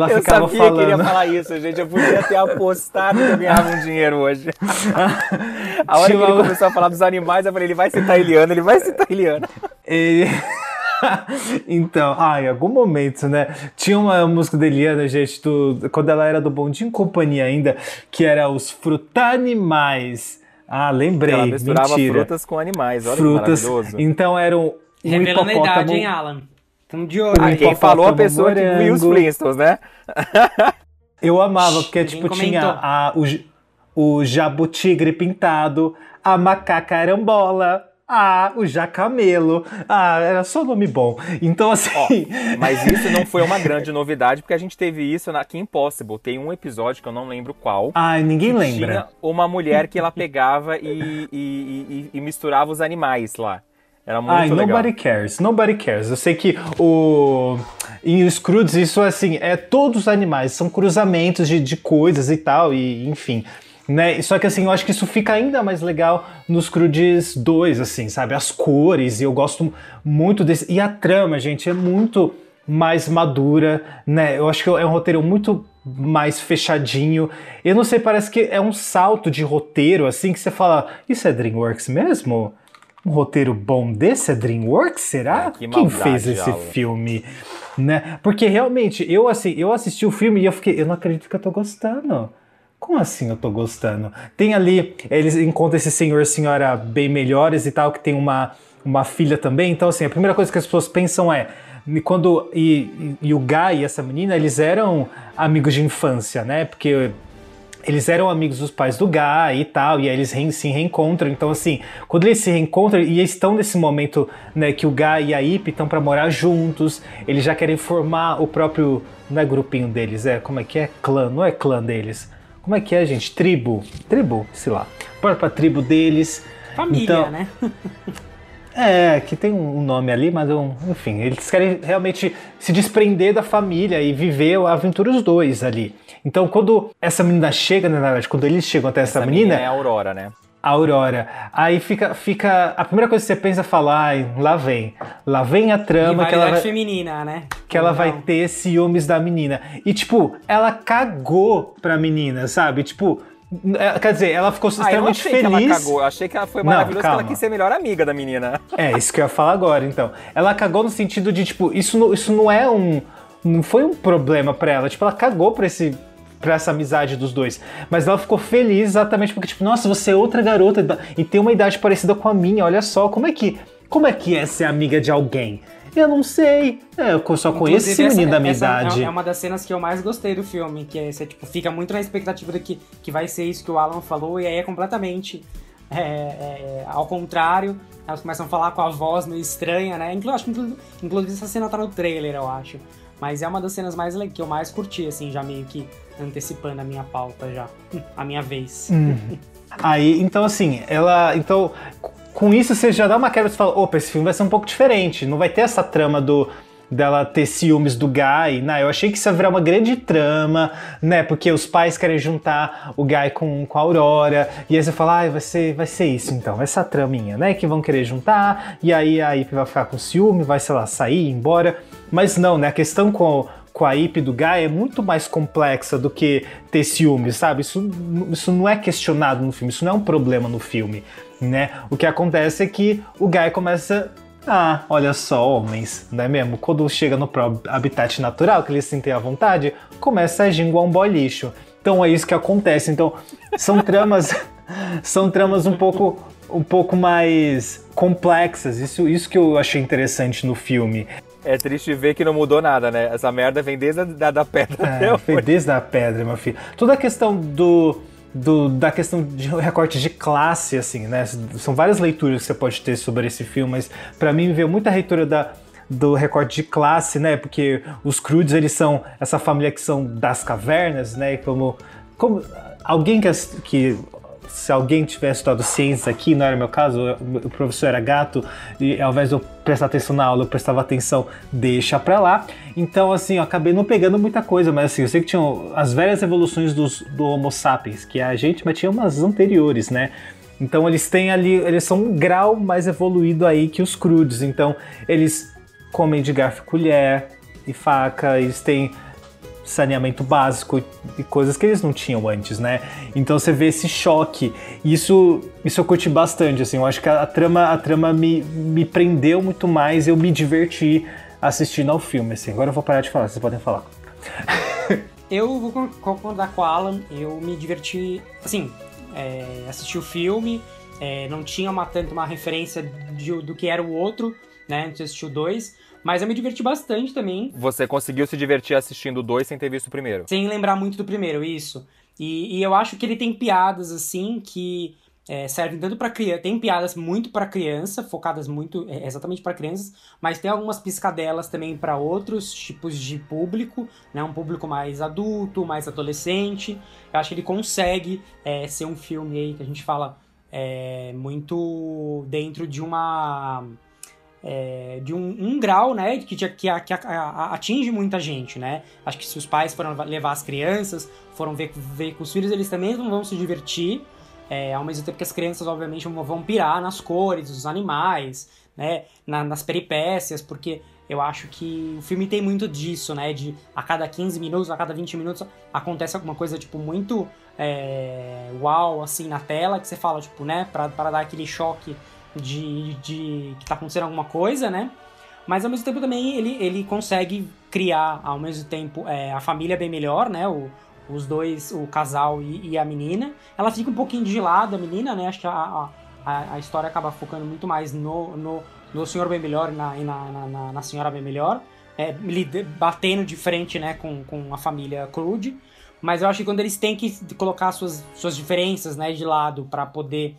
Ela eu ficava sabia falando. que ele ia falar isso, gente. Eu podia ter apostado que eu ganhava um dinheiro hoje. A hora que Tinha ele uma- começou a falar dos animais, eu falei, ele vai citar Eliana, ele vai citar Eliana. Ele... então, ah, em algum momento, né? Tinha uma música da Eliana, gente, do... quando ela era do Bondinho e Companhia ainda, que era os Frutanimais. Ah, lembrei. Ela misturava Mentira. frutas com animais, olha Frutas. que maravilhoso. Então eram um Revelando a idade, hein, Alan? Tamo de olho. Ah, quem falou a hipopótamo pessoa que viu os morango. Flintstones, né? Eu amava, porque, tipo, tinha comentou. a, o, o jabutigre pintado, a macaca arambola, ah, o jacamelo. Ah, era só nome bom. Então, assim. Mas isso não foi uma grande novidade, porque a gente teve isso na Kim Possible. Tem um episódio que eu não lembro qual. Ai, ninguém lembra. Tinha uma mulher que ela pegava e, e- e- e misturava os animais lá. Era muito Ai, legal. nobody cares, nobody cares. Eu sei que o. Em Scrooge, isso assim, é todos os animais, são cruzamentos de, de coisas e tal, e enfim. Né? Só que assim, eu acho que isso fica ainda mais legal nos Scrooges 2, assim, sabe? As cores, e eu gosto muito desse. E a trama, gente, é muito mais madura, né? Eu acho que é um roteiro muito mais fechadinho. Eu não sei, parece que é um salto de roteiro, assim, que você fala, isso é DreamWorks mesmo? Um roteiro bom desse é DreamWorks, será? Ah, que Quem fez esse Alan. filme? Né? Porque realmente, eu assim, eu assisti o filme e eu fiquei, eu não acredito que eu tô gostando. Como assim eu tô gostando? Tem ali, eles encontram esse senhor e senhora bem melhores e tal, que tem uma, uma filha também. Então, assim, a primeira coisa que as pessoas pensam é. Quando. E, e, e o Guy e essa menina, eles eram amigos de infância, né? Porque eles eram amigos dos pais do Guy e tal, e aí eles re- se reencontram. Então, assim, quando eles se reencontram e estão nesse momento né, que o Guy e a Ip estão pra morar juntos, eles já querem formar o próprio. Não é grupinho deles, é como é que é? Clã, não é clã deles. Como é que é, gente? Tribo. Tribo, sei lá. Pra tribo deles. Família, Então- né? É, que tem um nome ali, mas eu, enfim, eles querem realmente se desprender da família e viver a aventura os dois ali. Então, quando essa menina chega, né, na verdade, quando eles chegam até essa, Essa menina, menina é a Aurora, né? a Aurora, aí fica, fica. A primeira coisa que você pensa é falar, ai, lá vem. Lá vem a trama que ela vai feminina, né? que ela vai Não. ter ciúmes da menina. E, tipo, ela cagou pra menina, sabe? Tipo, é, quer dizer, ela ficou Ah, eu não extremamente achei que ela feliz. cagou. Eu achei que ela foi maravilhosa, que ela quis ser a melhor amiga da menina. É, isso que eu ia falar agora, então. Ela cagou no sentido de, tipo, isso não, isso não é um. Não foi um problema pra ela. Tipo, ela cagou pra esse. Pra essa amizade dos dois. Mas ela ficou feliz exatamente porque, tipo, nossa, você é outra garota e tem uma idade parecida com a minha, olha só, como é que. Como é que é ser amiga de alguém? Eu não sei. É, eu só conheço esse Inclusive, essa- menino da minha essa idade. É, é uma das cenas que eu mais gostei do filme, que é, você tipo, fica muito na expectativa de que, que vai ser isso que o Alan falou, e aí é completamente é, é, ao contrário. Elas começam a falar com a voz meio estranha, né? Inclu acho inclusive essa cena tá no trailer, eu acho. Mas é uma das cenas mais que eu mais curti, assim, já meio que antecipando a minha pauta já. A minha vez. Uhum. Aí, então assim, ela. Então, com isso você já dá uma quebra e fala, opa, esse filme vai ser um pouco diferente. Não vai ter essa trama do dela ter ciúmes do Guy, né? Eu achei que isso ia virar uma grande trama, né? Porque os pais querem juntar o Guy com, com a Aurora, e aí você fala, ah, vai ser, vai ser isso então, essa traminha, né? Que vão querer juntar, e aí a Ip vai ficar com ciúme, vai, sei lá, sair, ir embora. Mas não, né? A questão com, com a Ip do Guy é muito mais complexa do que ter ciúmes, sabe? Isso, isso não é questionado no filme, isso não é um problema no filme, né? O que acontece é que o Guy começa. Ah, olha só, homens, não é mesmo? Quando chega no próprio habitat natural, que eles sentem à vontade, começa a agir igual um boy lixo. Então é isso que acontece. Então, são tramas. São tramas um pouco, um pouco mais complexas. Isso, isso que eu achei interessante no filme. É triste ver que não mudou nada, né? Essa merda vem desde a da, da pedra É, foi desde a pedra, meu filho. Toda a questão do, do- da questão de recorte de classe, assim, né? São várias leituras que você pode ter sobre esse filme, mas pra mim veio muita leitura da, do recorte de classe, né? Porque os Crudes, eles são essa família que são das cavernas, né? E como, como alguém que, que se alguém tivesse estudado ciências aqui, não era meu caso, o professor era gato, e ao invés de eu prestar atenção na aula, eu prestava atenção, deixa pra lá. Então, assim, eu acabei não pegando muita coisa, mas assim, eu sei que tinham as velhas evoluções dos, do Homo sapiens, que é a gente, mas tinha umas anteriores, né? Então eles têm ali, eles são um grau mais evoluído aí que os crudes. Então eles comem de garfo colher e faca, eles têm saneamento básico e coisas que eles não tinham antes, né? Então você vê esse choque. Isso, isso eu curti bastante, assim. Eu acho que a, a trama, a trama me, me prendeu muito mais, eu me diverti assistindo ao filme, assim. Agora eu vou parar de falar, vocês podem falar. Eu vou con- concordar com o Alan, eu me diverti, assim, é, assisti o filme, é, não tinha uma, tanto uma referência de- do que era o outro, né, antes de assistir o dois, mas eu me diverti bastante também, Você conseguiu se divertir assistindo o dois sem ter visto o primeiro. sem lembrar muito do primeiro, isso. E, e eu acho que ele tem piadas, assim, que é, servem tanto pra criança, tem piadas muito pra criança, focadas muito é, exatamente pra crianças, mas tem algumas piscadelas também pra outros tipos de público, né? Um público mais adulto, mais adolescente. Eu acho que ele consegue é, ser um filme aí que a gente fala é, muito dentro de uma é, de um, um grau, né, que, que, que atinge muita gente, né? Acho que se os pais foram levar as crianças, foram ver, ver com os filhos, eles também vão se divertir, é, ao mesmo tempo que as crianças, obviamente, vão, pirar nas cores, dos animais, né, na- nas peripécias, porque eu acho que o filme tem muito disso, né, de a cada 15 minutos, a cada 20 minutos acontece alguma coisa, tipo, muito é, uau, assim, na tela, que você fala, tipo, né, pra dar aquele choque de, de que tá acontecendo alguma coisa, né? Mas ao mesmo tempo também ele, ele consegue criar ao mesmo tempo é, a família bem melhor, né? O, os dois, o casal e, e a menina. Ela fica um pouquinho de lado, a menina, né? Acho que a, a, a- história acaba focando muito mais no, no, no senhor bem melhor e na, na, na, na- senhora bem melhor. É, batendo de frente, né, com, com a família Crude. Mas eu acho que quando eles têm que colocar suas, suas diferenças, né, de lado para poder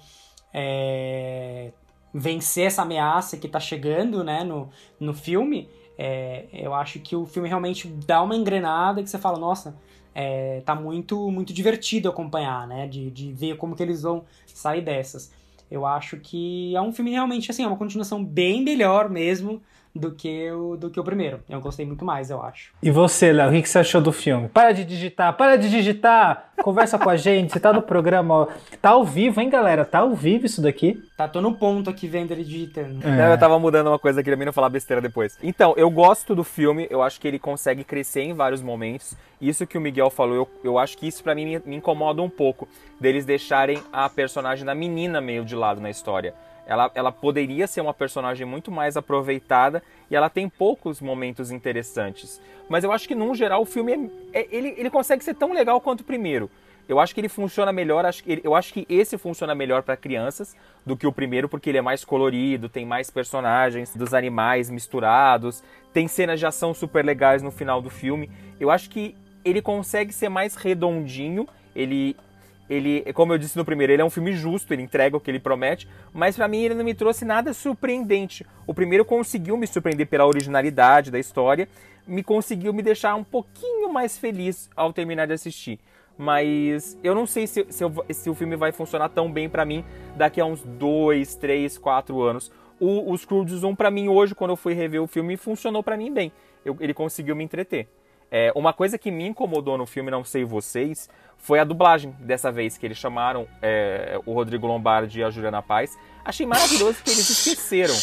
é, vencer essa ameaça que tá chegando, né, no, no filme, é, eu acho que o filme realmente dá uma engrenada que você fala, nossa, é, tá muito muito divertido acompanhar, né, de, de ver como que eles vão sair dessas. Eu acho que é um filme realmente, assim, é uma continuação bem melhor mesmo do que o, do que o primeiro. Eu gostei muito mais, eu acho. E você, Léo, o que que você achou do filme? Para de digitar, para de digitar! Conversa com a gente, você tá no programa, ó. Tá ao vivo, hein, galera? Tá ao vivo isso daqui. Tá, tô no ponto aqui vendo ele digitando. Não, eu tava mudando uma coisa aqui pra mim não falar besteira depois. Então, eu gosto do filme, eu acho que ele consegue crescer em vários momentos. Isso que o Miguel falou, eu, eu acho que isso pra mim me, me incomoda um pouco, deles deixarem a personagem da menina meio de lado na história. Ela, ela poderia ser uma personagem muito mais aproveitada e ela tem poucos momentos interessantes. Mas eu acho que, num geral, o filme é, é- ele, ele consegue ser tão legal quanto o primeiro. Eu acho que ele funciona melhor, eu acho que esse funciona melhor para crianças do que o primeiro, porque ele é mais colorido, tem mais personagens dos animais misturados, tem cenas de ação super legais no final do filme. Eu acho que ele consegue ser mais redondinho, ele ele, como eu disse no primeiro, ele é um filme justo, ele entrega o que ele promete, mas pra mim ele não me trouxe nada surpreendente. O primeiro conseguiu me surpreender pela originalidade da história, me conseguiu me deixar um pouquinho mais feliz ao terminar de assistir. Mas eu não sei se, se, eu- se o filme vai funcionar tão bem pra mim daqui a uns 2, 3, 4 anos. O, o Scrooge 1 pra mim hoje, quando eu fui rever o filme, funcionou pra mim bem. Eu- ele conseguiu me entreter. É, uma coisa que me incomodou no filme, não sei vocês, foi a dublagem dessa vez, que eles chamaram é, o Rodrigo Lombardi e a Juliana Paz. Achei maravilhoso que eles esqueceram.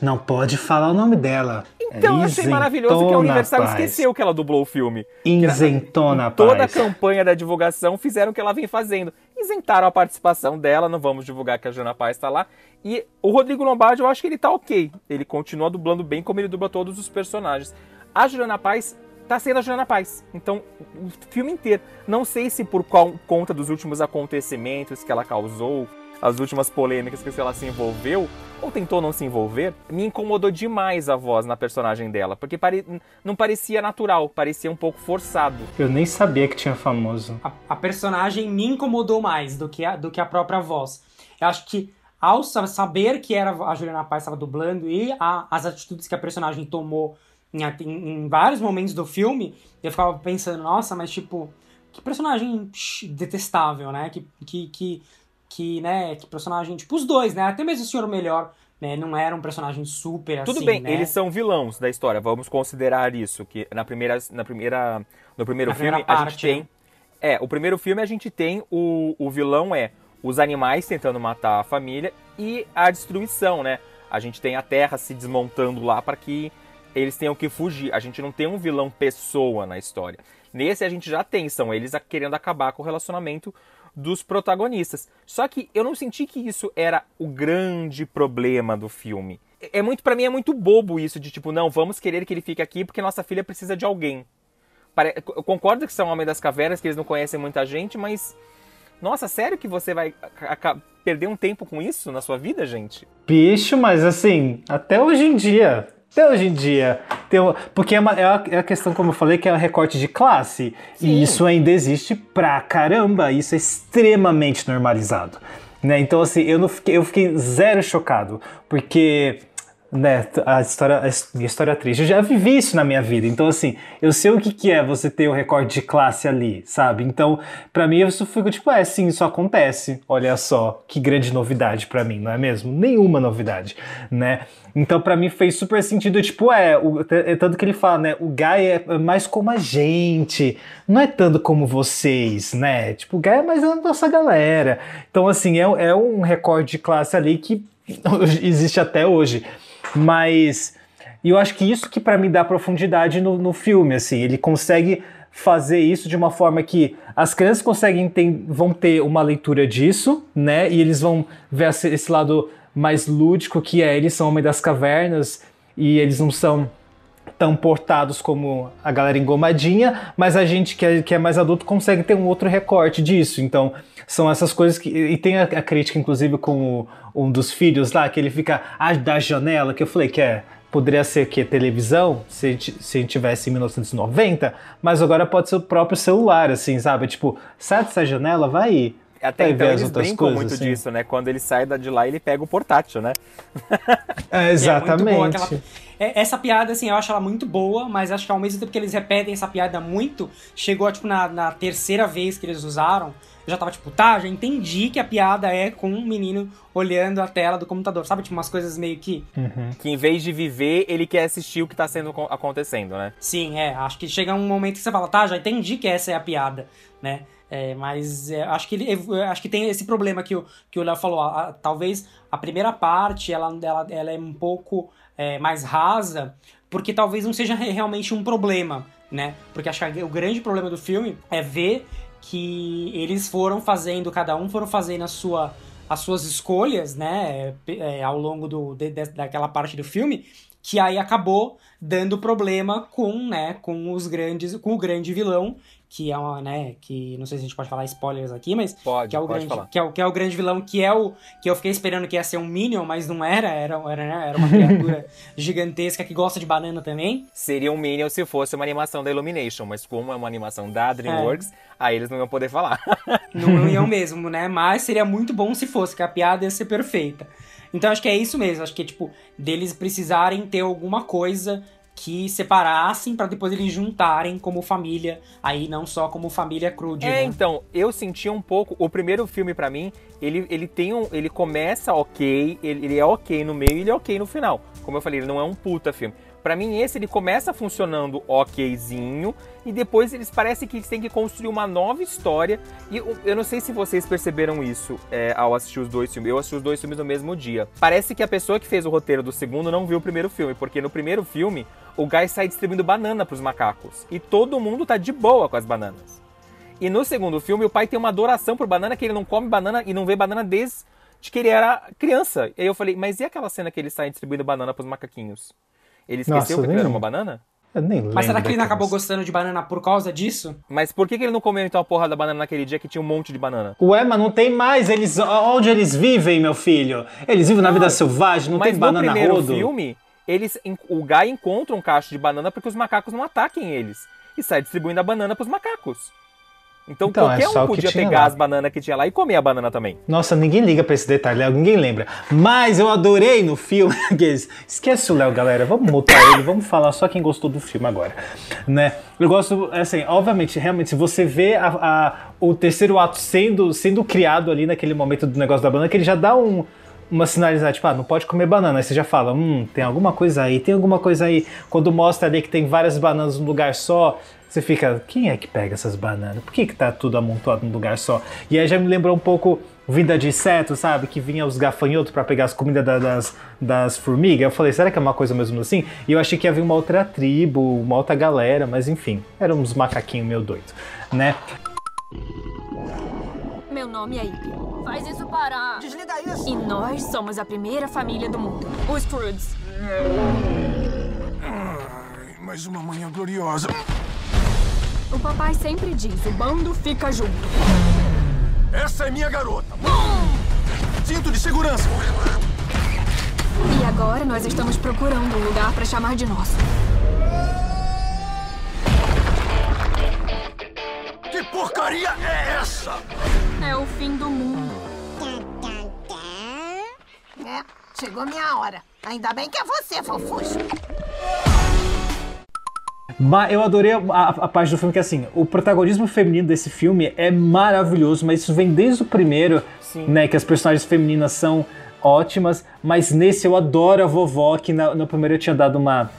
Não pode falar o nome dela. Então achei maravilhoso que a Universal Paz. esqueceu que ela dublou o filme. Isentona Toda a Paz. campanha da divulgação fizeram o que ela vem fazendo. Isentaram a participação dela, não vamos divulgar que a Juliana Paz está lá. E o Rodrigo Lombardi, eu acho que ele tá ok. Ele continua dublando bem como ele dubla todos os personagens. A Juliana Paz tá sendo a Juliana Paz. Então, o filme inteiro. Não sei se por qual, conta dos últimos acontecimentos que ela causou, as últimas polêmicas que ela se envolveu, ou tentou não se envolver, me incomodou demais a voz na personagem dela, porque pare... não parecia natural, parecia um pouco forçado. Eu nem sabia que tinha famoso. A, a personagem me incomodou mais do que, a, do que a própria voz. Eu acho que ao sa- saber que era a Juliana Paz estava dublando e a- as atitudes que a personagem tomou em, em- vários momentos do filme, eu ficava pensando, nossa, mas tipo, que personagem detestável, né? Que, que, que, que, né, que personagem, tipo, os dois, né? Até mesmo o Senhor Melhor, né? Não era um personagem super Tudo assim, bem, né? eles são vilões da história, vamos considerar isso, que na primeira, na primeira, no primeiro Na filme a gente parte, né? tem, é, o primeiro filme a gente tem o, o vilão é os animais tentando matar a família e a destruição, né? A gente tem a Terra se desmontando lá para que eles tenham que fugir. A gente não tem um vilão pessoa na história. Nesse a gente já tem, são eles querendo acabar com o relacionamento dos protagonistas. Só que eu não senti que isso era o grande problema do filme. É é muito para mim é muito bobo isso de tipo, não, vamos querer que ele fique aqui porque nossa filha precisa de alguém. Eu concordo que são Homem das Cavernas, que eles não conhecem muita gente, mas nossa, sério que você vai perder um tempo com isso na sua vida, gente? Bicho, mas assim, até hoje em dia. Até hoje em dia. Tem uma- porque é, uma- é a, é a questão, como eu falei, que é o recorte de classe. E isso ainda existe pra caramba. Isso é extremamente normalizado. Né? Então, assim, eu, não fiquei, eu fiquei zero chocado. Porque. Né, a história, a história triste. Eu já vivi isso na minha vida. Então, assim, eu sei o que, que é você ter o recorte de classe ali, sabe? Então, pra mim, eu fico tipo, é, sim, isso acontece. Olha só, que grande novidade pra mim, não é mesmo? Nenhuma novidade, né? Então, pra mim, fez super sentido. Tipo, é, o, é tanto que ele fala, né? O Guy é mais como a gente, não é tanto como vocês, né? Tipo, o Guy é mais a nossa galera. Então, assim, é, é um recorde de classe ali que existe até hoje. Mas eu acho que isso que pra mim dá profundidade no, no filme, assim, ele consegue fazer isso de uma forma que as crianças conseguem ter, vão ter uma leitura disso, né? E eles vão ver esse, esse lado mais lúdico que é eles são homem das cavernas e eles não são tão portados como a galera engomadinha, mas a gente que é, que é mais adulto consegue ter um outro recorte disso. Então, são essas coisas que. E tem a, a crítica, inclusive, com o- um dos filhos lá, que ele fica ah, da janela, que eu falei que é. Poderia ser que televisão, se a, gente, se a gente tivesse em 1990, mas agora pode ser o próprio celular, assim, sabe? Tipo, sai dessa janela, vai aí. Até vai então eles brincam coisas, muito assim. disso, né? Quando ele sai da- de lá, ele pega o portátil, né? É, É exatamente. muito boa aquela- É, essa piada, assim, eu acho ela muito boa, mas acho que ao mesmo tempo que eles repetem essa piada muito, chegou, tipo, na, na terceira vez que eles usaram, eu já tava tipo, tá, já entendi que a piada é com um menino olhando a tela do computador, sabe? Tipo, umas coisas meio que... Que em vez de viver, ele quer assistir o que tá sendo co- acontecendo, né? Sim, é, acho que chega um momento que você fala, tá, já entendi que essa é a piada, né? É, mas é, acho que ele, acho que tem esse problema que o que o Léo falou. a- a- talvez a primeira parte ela, ela, ela é um pouco é, mais rasa, porque talvez não seja re- realmente um problema, né? Porque acho que o grande problema do filme é ver que eles foram fazendo, cada um foram fazendo a sua, as suas escolhas, né? é, ao longo do, de- de- daquela parte do filme, que aí acabou dando problema com, né, com os grandes, com o grande vilão, que é uma, né, que não sei se a gente pode falar spoilers aqui, mas Pode, que é o grande, falar. que é o que é o grande vilão, que é o que eu fiquei esperando que ia ser um Minion, mas não era, era, era, né, era uma criatura gigantesca que gosta de banana também. Seria um Minion se fosse uma animação da Illumination, mas como é uma animação da DreamWorks, aí eles não iam poder falar. Não iam mesmo, né? Mas seria muito bom se fosse, que a piada ia ser perfeita. Então acho que é isso mesmo. Acho que é tipo, deles precisarem ter alguma coisa que separassem pra depois eles juntarem como família, aí não só como família crude, É, né? então, eu senti um pouco. O primeiro filme, pra mim, ele, ele tem um. Ele começa ok, ele, ele é ok no meio e ele é ok no final. Como eu falei, ele não é um puta filme. Pra mim, esse ele começa funcionando okzinho e depois eles parecem que eles têm que construir uma nova história. E eu, não sei se vocês perceberam isso é, ao assistir os dois filmes. Eu assisti os dois filmes no mesmo dia. Parece que a pessoa que fez o roteiro do segundo não viu o primeiro filme, porque no primeiro filme o Guy sai distribuindo banana pros macacos e todo mundo tá de boa com as bananas. E no segundo filme, o pai tem uma adoração por banana, que ele não come banana e não vê banana desde que ele era criança. E aí eu falei, mas e aquela cena que ele sai distribuindo banana pros macaquinhos? Ele esqueceu Nossa, que era uma banana? Eu nem lembro. Mas será que ele não acabou gostando de banana por causa disso? Mas por que, que ele não comeu então a porra da banana naquele dia que tinha um monte de banana? Ué, mas não tem mais. Eles, onde eles vivem, meu filho? Eles vivem na vida selvagem, não Mas tem no banana primeiro rodo. filme, eles, o Guy encontra um cacho de banana porque os macacos não ataquem eles. E sai distribuindo a banana pros macacos. Então, Então, é qualquer só um podia pegar lá. as bananas que tinha lá e comer a banana também. Nossa, ninguém liga pra esse detalhe, Léo, ninguém lembra. Mas eu adorei no filme. Esquece o Léo, galera. Vamos multar ele, vamos falar só quem gostou do filme agora. Né? Eu gosto, assim, obviamente, realmente, se você vê a- a- o terceiro ato sendo, sendo criado ali naquele momento do negócio da banana, que ele já dá um. Uma sinalizada, tipo, ah, não pode comer banana. Aí você já fala, hum, tem alguma coisa aí, tem alguma coisa aí. Quando mostra ali que tem várias bananas num lugar só, você fica, quem é que pega essas bananas? Por que, que tá tudo amontoado num lugar só? E aí já me lembrou um pouco Vida de Inseto, sabe? Que vinha os gafanhotos pra pegar as comidas da- das, das formigas. Eu falei, será que é uma coisa mesmo assim? E eu achei que havia uma outra tribo, uma outra galera, mas enfim, eram uns macaquinhos meio doidos, né? Meu nome é Ike. Faz isso parar. Desliga isso. E nós somos a primeira família do mundo. Os Croods. Mais uma manhã gloriosa. O papai sempre diz, o bando fica junto. Essa é minha garota. Cinto de segurança. E agora nós estamos procurando um lugar pra chamar de nosso. Que porcaria é essa? É o fim do mundo. É, chegou minha hora. Ainda bem que é você, fofuxo. Mas eu adorei a, a- a parte do filme que assim, o protagonismo feminino desse filme é maravilhoso, mas isso vem desde o primeiro, né? Que as personagens femininas são ótimas, mas nesse eu adoro a vovó, que na- no primeiro eu tinha dado uma.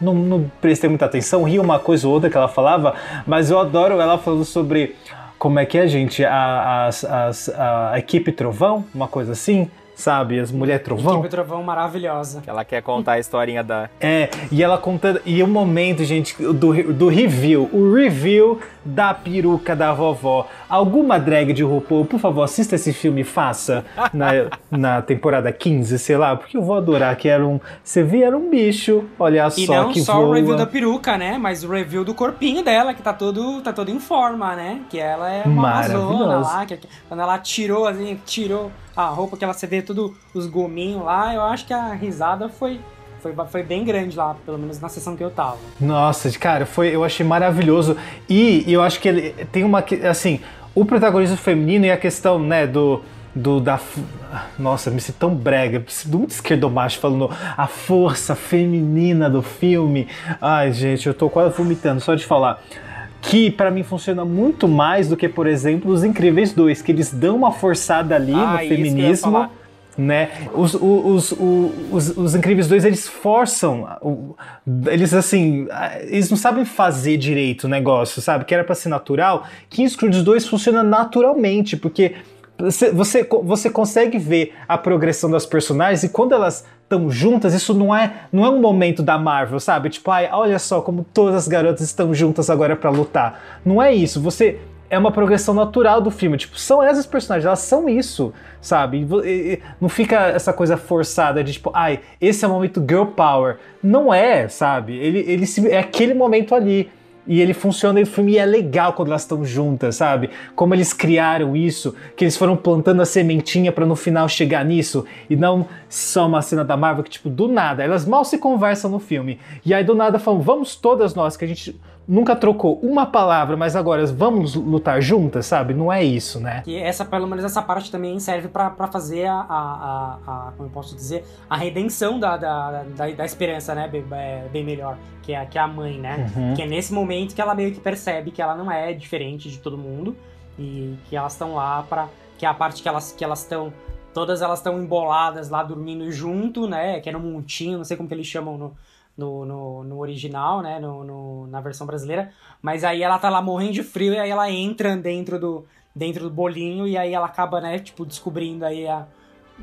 Não, não prestei muita atenção, ri uma coisa ou outra que ela falava, mas eu adoro ela falando sobre como é que é, gente, a, as- a, a equipe Trovão, uma coisa assim, sabe? As mulheres Trovão. Equipe Trovão maravilhosa. Que ela quer contar a historinha da. É, e ela contando. E o momento, gente, do, do review. O review da peruca da vovó. Alguma drag de RuPaul, por favor, assista esse filme e faça na, na temporada 15, sei lá, porque eu vou adorar que era um. Você via, era um bicho. Olha E só não que só voa. o review da peruca, né? Mas o review do corpinho dela, que tá todo, tá todo em forma, né? Que ela é uma amazona lá. Que, que- quando ela tirou, assim, tirou a roupa que ela você vê tudo os gominhos lá, eu acho que a risada foi, foi, foi bem grande lá, pelo menos na sessão que eu tava. Nossa, cara, foi, eu achei maravilhoso. E eu acho que ele tem uma. Assim, o protagonismo feminino e a questão, né, do. do da, nossa, me sinto tão brega, sinto muito esquerdomacho falando a força feminina do filme. Ai, gente, eu tô quase vomitando só de falar. Que pra mim funciona muito mais do que, por exemplo, os Incríveis 2, que eles dão uma forçada ali Ah, no feminismo né? Os, os, os, os, Incríveis 2, eles forçam, eles assim, eles não sabem fazer direito o negócio, sabe? Que era pra ser natural, que em Scrooge 2 funciona naturalmente, porque você, você consegue ver a progressão das personagens e quando elas estão juntas, isso não é, não é um momento da Marvel, sabe? Tipo, ai, olha só como todas as garotas estão juntas agora pra lutar. Não é isso, você é uma progressão natural do filme. Tipo, são essas personagens, elas são isso, sabe? E- e não fica essa coisa forçada de tipo, ai, esse é o momento girl power. Não é, sabe? Ele, ele se- é aquele momento ali. E ele funciona, e o filme é legal quando elas estão juntas, sabe? Como eles criaram isso, que eles foram plantando a sementinha pra no final chegar nisso, e não só uma cena da Marvel que, tipo, do nada, elas mal se conversam no filme. E aí do nada falam, vamos todas nós, que a gente nunca trocou uma palavra, mas agora vamos lutar juntas, sabe? Não é isso, né? Que essa, pelo menos essa parte também serve pra pra fazer a, a, a- a- como eu posso dizer, a redenção da, da, da, da esperança, né? Bem, é, bem melhor, que é, que é a mãe, né? Uhum. Que é nesse momento que ela meio que percebe que ela não é diferente de todo mundo e que elas estão lá pra. que é a parte que elas que elas estão todas elas estão emboladas lá dormindo junto, né? Que é no montinho, não sei como que eles chamam no, no, no, no original, né? No, no- na versão brasileira. Mas aí ela tá lá morrendo de frio e aí ela entra dentro do, dentro do bolinho e aí ela acaba, né? Tipo, descobrindo aí a,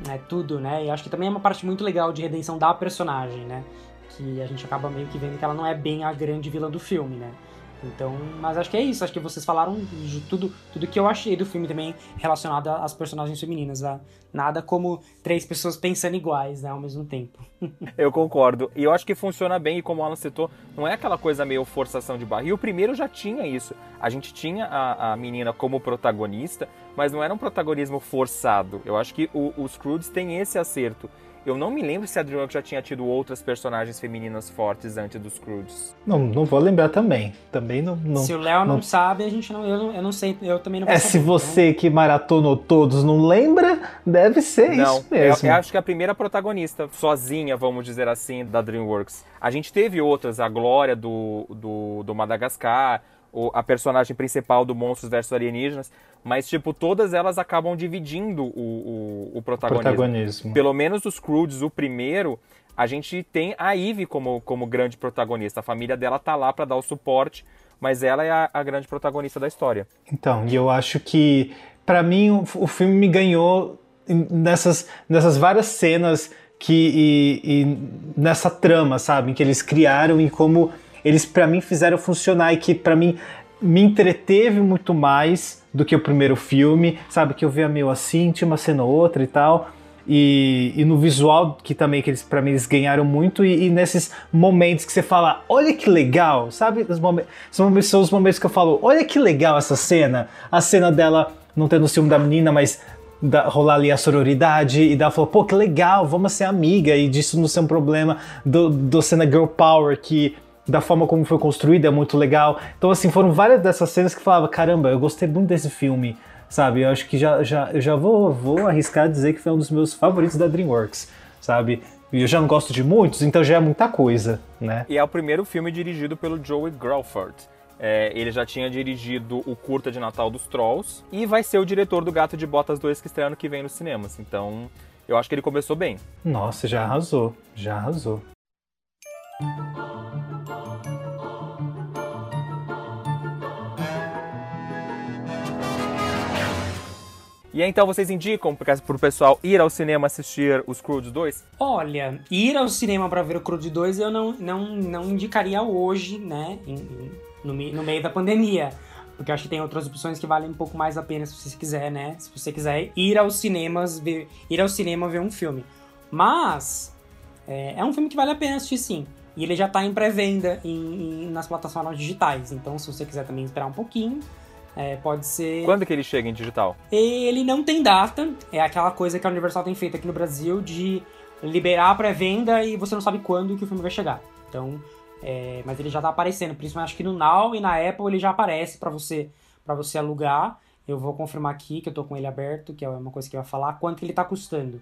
né, tudo, né? E acho que também é uma parte muito legal de redenção da personagem, né? Que a gente acaba meio que vendo que ela não é bem a grande vilã do filme, né? Então, mas acho que é isso. Acho que vocês falaram de tudo, tudo que eu achei do filme também relacionado às personagens femininas. Né? Nada como três pessoas pensando iguais, né, ao mesmo tempo. Eu concordo. E eu acho que funciona bem, e como o Alan citou, não é aquela coisa meio forçação de barra. E o primeiro já tinha isso. A gente tinha a, a menina como protagonista, mas não era um protagonismo forçado. Eu acho que o, os Croods têm esse acerto. Eu não me lembro se a DreamWorks já tinha tido outras personagens femininas fortes antes dos Croods. Não, não vou lembrar também. Também não. não se o Léo não, não, sabe, a gente não eu, não. eu não sei, eu também não É, saber, se você então... que maratonou todos não lembra, deve ser não, isso mesmo. Eu, eu acho que a primeira protagonista, sozinha, vamos dizer assim, da DreamWorks. A gente teve outras, a Glória do, do, do Madagascar, a personagem principal do Monstros vs Alienígenas, mas, tipo, todas elas acabam dividindo o, o, o protagonismo. protagonismo. Pelo menos os Croods, o primeiro, a gente tem a Eve como, como grande protagonista. A família dela tá lá para dar o suporte, mas ela é a, a, grande protagonista da história. Então, e eu acho que, para mim, o, o, filme me ganhou nessas, nessas várias cenas que e, e nessa trama, sabe, que eles criaram e como eles para mim fizeram funcionar e que para mim me entreteve muito mais do que o primeiro filme, sabe? Que eu via meio assim, tinha uma cena ou outra e tal. E, e no visual que também que eles para mim eles ganharam muito e, e, nesses momentos que você fala olha que legal sabe os momentos, são os momentos que eu falo olha que legal essa cena a cena dela não tendo ciúme da menina mas da, rolar ali a sororidade e dela falou pô que legal vamos ser amiga e disso não ser um problema do, do cena girl power que da forma como foi construída é muito legal. Então, assim, foram várias dessas cenas que falava, caramba, eu gostei muito desse filme, sabe? Eu acho que já, já, eu já vou, vou arriscar dizer que foi um dos meus favoritos da DreamWorks, sabe? E eu já não gosto de muitos, então já é muita coisa, né? E é o primeiro filme dirigido pelo Joey Graufford. É, ele já tinha dirigido o curta de Natal dos Trolls e vai ser o diretor do Gato de Botas 2 que estreia ano que vem nos cinemas. Então, eu acho que ele começou bem. Nossa, já arrasou, já arrasou. E então vocês indicam para o pessoal ir ao cinema assistir os Croods 2? Olha, ir ao cinema para ver o Croods 2 eu não, não, não indicaria hoje, né? Em, no, no meio da pandemia. Porque eu acho que tem outras opções que valem um pouco mais a pena se você quiser, né? Se você quiser ir aos cinemas, ver, ir ao cinema ver um filme. Mas é, é um filme que vale a pena assistir sim. E ele já está em pré-venda nas plataformas digitais. Então, se você quiser também esperar um pouquinho, é, pode ser. Quando que ele chega em digital? Ele não tem data. É aquela coisa que a Universal tem feito aqui no Brasil de liberar a pré-venda e você não sabe quando que o filme vai chegar. Então, é, mas ele já tá aparecendo. Principalmente acho que no Now e na Apple ele já aparece para você para você alugar. Eu vou confirmar aqui que eu tô com ele aberto, que é uma coisa que eu ia falar. Quanto que ele tá custando?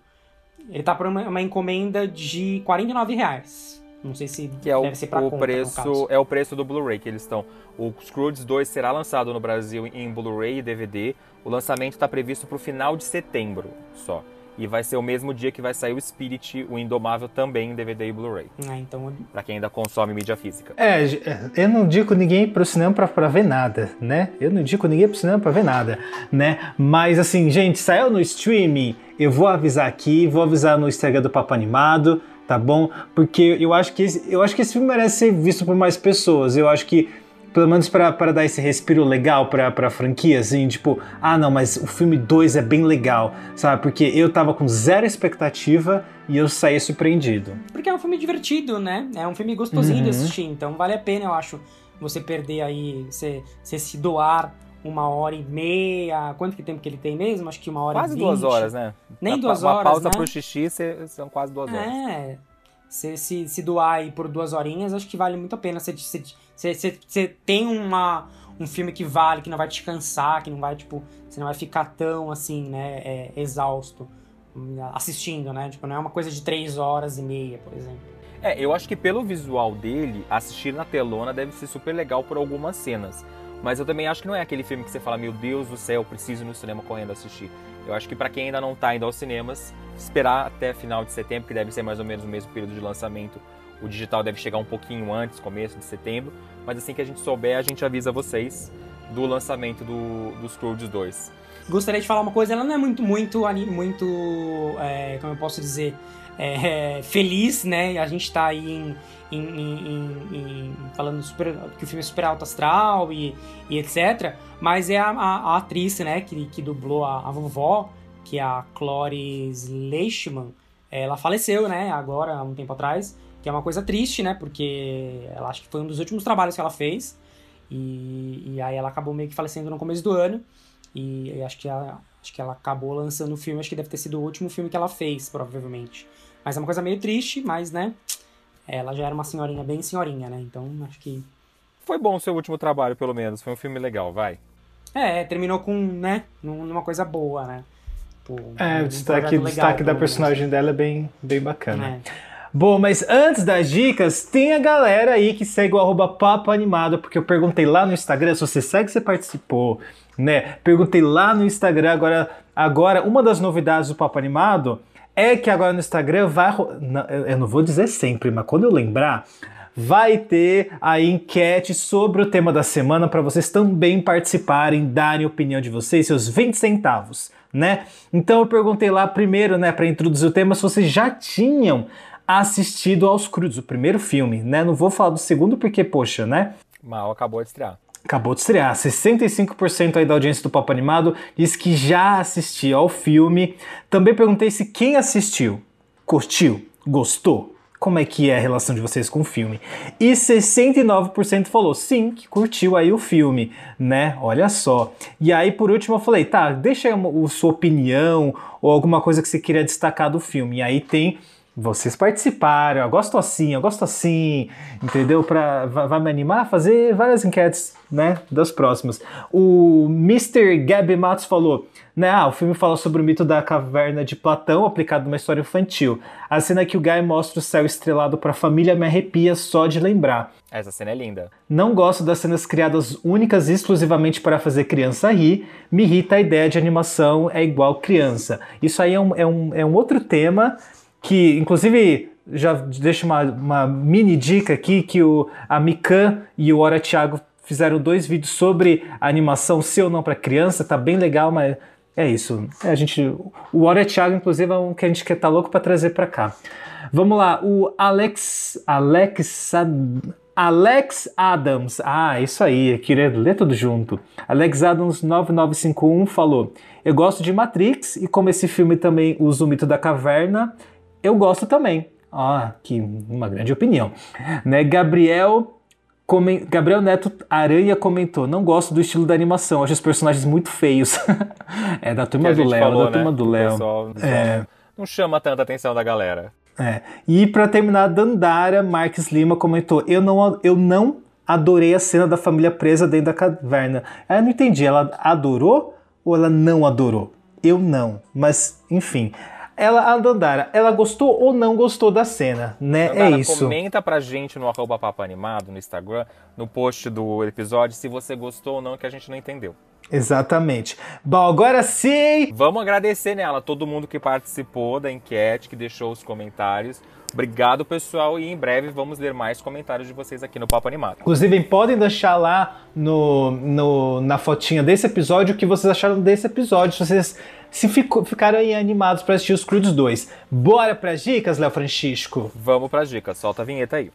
Ele tá por uma, uma encomenda de 49 reais. Não sei se que é deve o, ser pra o compra, preço É o preço do Blu-ray que eles estão. O Scrooge 2 será lançado no Brasil em Blu-ray e DVD. O lançamento está previsto para o final de setembro só. E vai ser o mesmo dia que vai sair o Spirit, o Indomável, também em DVD e Blu-ray. Ah, então... Pra quem ainda consome mídia física. É, eu não indico ninguém pro cinema pra, pra ver nada, né? Eu não indico ninguém pro cinema pra ver nada, né? Mas assim, gente, saiu no streaming, eu vou avisar aqui, vou avisar no Instagram do Papo Animado tá bom? Porque eu acho que esse, eu acho que esse filme merece ser visto por mais pessoas. Eu acho que pelo menos para dar esse respiro legal pra, pra franquia, assim, tipo, ah não, mas o filme 2 é bem legal, sabe? Porque eu tava com zero expectativa e eu saí surpreendido. Porque é um filme divertido, né? É um filme gostosinho Uhum. de assistir, então vale a pena, eu acho, você perder aí, você, você se doar uma hora e meia. Quanto que tempo que ele tem mesmo? Acho que uma hora Quase e duas vinte. horas, né? Nem Uma- duas uma horas, pausa né? pro xixi cê- são quase duas horas. É. Se, se doar aí por duas horinhas, acho que vale muito a pena. Você, tem uma, um filme que vale, que não vai te cansar, que não vai, tipo, você não vai ficar tão assim, né, é, exausto assistindo, né? Tipo, não é uma coisa de três horas e meia, por exemplo. É, eu acho que pelo visual dele, assistir na telona deve ser super legal por algumas cenas. Mas eu também acho que não é aquele filme que você fala, meu Deus do céu, preciso ir no cinema correndo assistir. Eu acho que pra quem ainda não tá indo aos cinemas, esperar até final de setembro, que deve ser mais ou menos o mesmo período de lançamento. O digital deve chegar um pouquinho antes, começo de setembro. Mas assim que a gente souber, a gente avisa vocês do lançamento do, do Scrooge 2. Gostaria de falar uma coisa, ela não é muito, muito, muito, é, como eu posso dizer, é, feliz, né? A gente tá aí em, em- em- em- falando super- que o filme é super alto astral e, e etc. Mas é a, a- a atriz, né, que, que dublou a, a vovó, que é a Cloris Leishman, ela faleceu, né, agora, há um tempo atrás, que é uma coisa triste, né, porque ela acho que foi um dos últimos trabalhos que ela fez, e, e aí ela acabou meio que falecendo no começo do ano, e, e acho, que ela, acho que ela acabou lançando o filme, acho que deve ter sido o último filme que ela fez, provavelmente. Mas é uma coisa meio triste, mas, né, ela já era uma senhorinha, bem senhorinha, né, então acho que... Foi bom o seu último trabalho, pelo menos. Foi um filme legal, vai. É, terminou com, né, num- numa coisa boa, né. Pô, É, um o destaque, legal, destaque da personagem dela é bem, bem bacana. É. Bom, mas antes das dicas, tem a galera aí que segue o arroba Papo Animado, porque eu perguntei lá no Instagram, se você segue, você participou, né? Perguntei lá no Instagram, agora, agora uma das novidades do Papo Animado é que agora no Instagram vai... eu não vou dizer sempre, mas quando eu lembrar, vai ter a enquete sobre o tema da semana para vocês também participarem, darem a opinião de vocês, seus 20 centavos, né? Então eu perguntei lá primeiro, né, para introduzir o tema, se vocês já tinham assistido aos Crudos, o primeiro filme, né? Não vou falar do segundo porque, poxa, né? Mal acabou de estrear. Acabou de estrear. 65% aí da audiência do Papo Animado diz que já assistiu ao filme. Também perguntei se quem assistiu curtiu, gostou. Como é que é a relação de vocês com o filme? E 69% falou sim, que curtiu aí o filme, né? Olha só. E aí, por último, eu falei, tá, deixa a sua opinião ou alguma coisa que você queria destacar do filme. E aí tem vocês participaram, eu gosto assim, eu gosto assim, entendeu? Pra, vai, me animar a fazer várias enquetes, né, das próximas. O Mr. Gabi Matos falou, né, ah, o filme fala sobre o mito da caverna de Platão aplicado numa história infantil. A cena que o Guy mostra o céu estrelado pra família me arrepia só de lembrar. Essa cena é linda. Não gosto das cenas criadas únicas e exclusivamente para fazer criança rir. Me irrita a ideia de animação é igual criança. Isso aí é um, é um, é um outro tema que, inclusive, já deixo uma, uma mini dica aqui que o, a Mikan e o Ora Thiago fizeram dois vídeos sobre a animação se ou não para criança, tá bem legal, mas é isso. É, a gente, o Ora Thiago, inclusive, é um que a gente quer tá louco para trazer para cá. Vamos lá, o Alex Alex Alex Adams. Ah, isso aí, eu queria ler tudo junto. Alex Adams 9951 falou: "Eu gosto de Matrix e como esse filme também usa o mito da caverna, eu gosto também." Ah, que uma grande opinião. Né, Gabriel Gabriel Neto Aranha comentou: Não gosto do estilo da animação, acho os personagens muito feios. é da turma do Léo, da turma né? do O Léo. É. Não chama tanta atenção da galera. É. E pra terminar, Dandara Marques Lima comentou: eu não, eu não adorei a cena da família presa dentro da caverna. Ah, Eu não entendi, ela adorou ou ela não adorou? Eu não, mas enfim. Ela, a Dandara, ela gostou ou não gostou da cena, né? Dandara, é isso. Comenta pra gente no arroba Papo Animado, no Instagram, no post do episódio, se você gostou ou não, que a gente não entendeu. Exatamente. Bom, agora sim! Vamos agradecer nela, todo mundo que participou da enquete, que deixou os comentários. Obrigado, pessoal, e em breve vamos ler mais comentários de vocês aqui no Papo Animado. Inclusive, podem deixar lá no, no- na fotinha desse episódio o que vocês acharam desse episódio, se vocês se ficou, ficaram aí animados para assistir os Crudes 2. Bora pras dicas, Léo Francisco? Vamos pras dicas, solta a vinheta aí.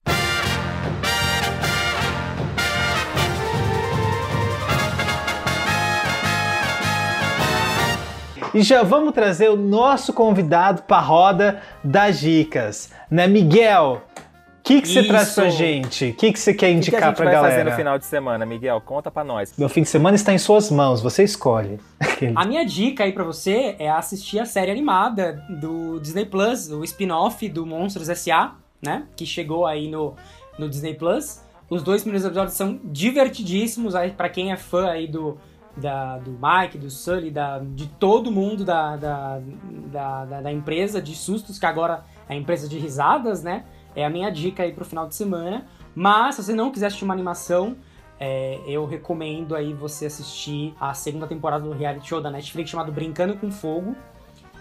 E já vamos trazer o nosso convidado para a roda das dicas, né, Miguel? O que, que você Isso. traz pra gente? O que, que você quer O que, que a indicar gente pra vai galera? fazer no final de semana, Miguel? Conta pra nós. Meu fim de semana está em suas mãos, você escolhe. A minha dica aí pra você é assistir a série animada do Disney Plus, o spin-off do Monstros S.A., né? Que chegou aí no, no Disney Plus. Os dois primeiros episódios são divertidíssimos aí para quem é fã aí do, da, do Mike, do Sully, da, de todo mundo da, da, da, da- da empresa de sustos, que agora é a empresa de risadas, né? É a minha dica aí pro final de semana. Mas, se você não quiser assistir uma animação, é, eu recomendo aí você assistir a segunda temporada do reality show da Netflix chamado Brincando com Fogo,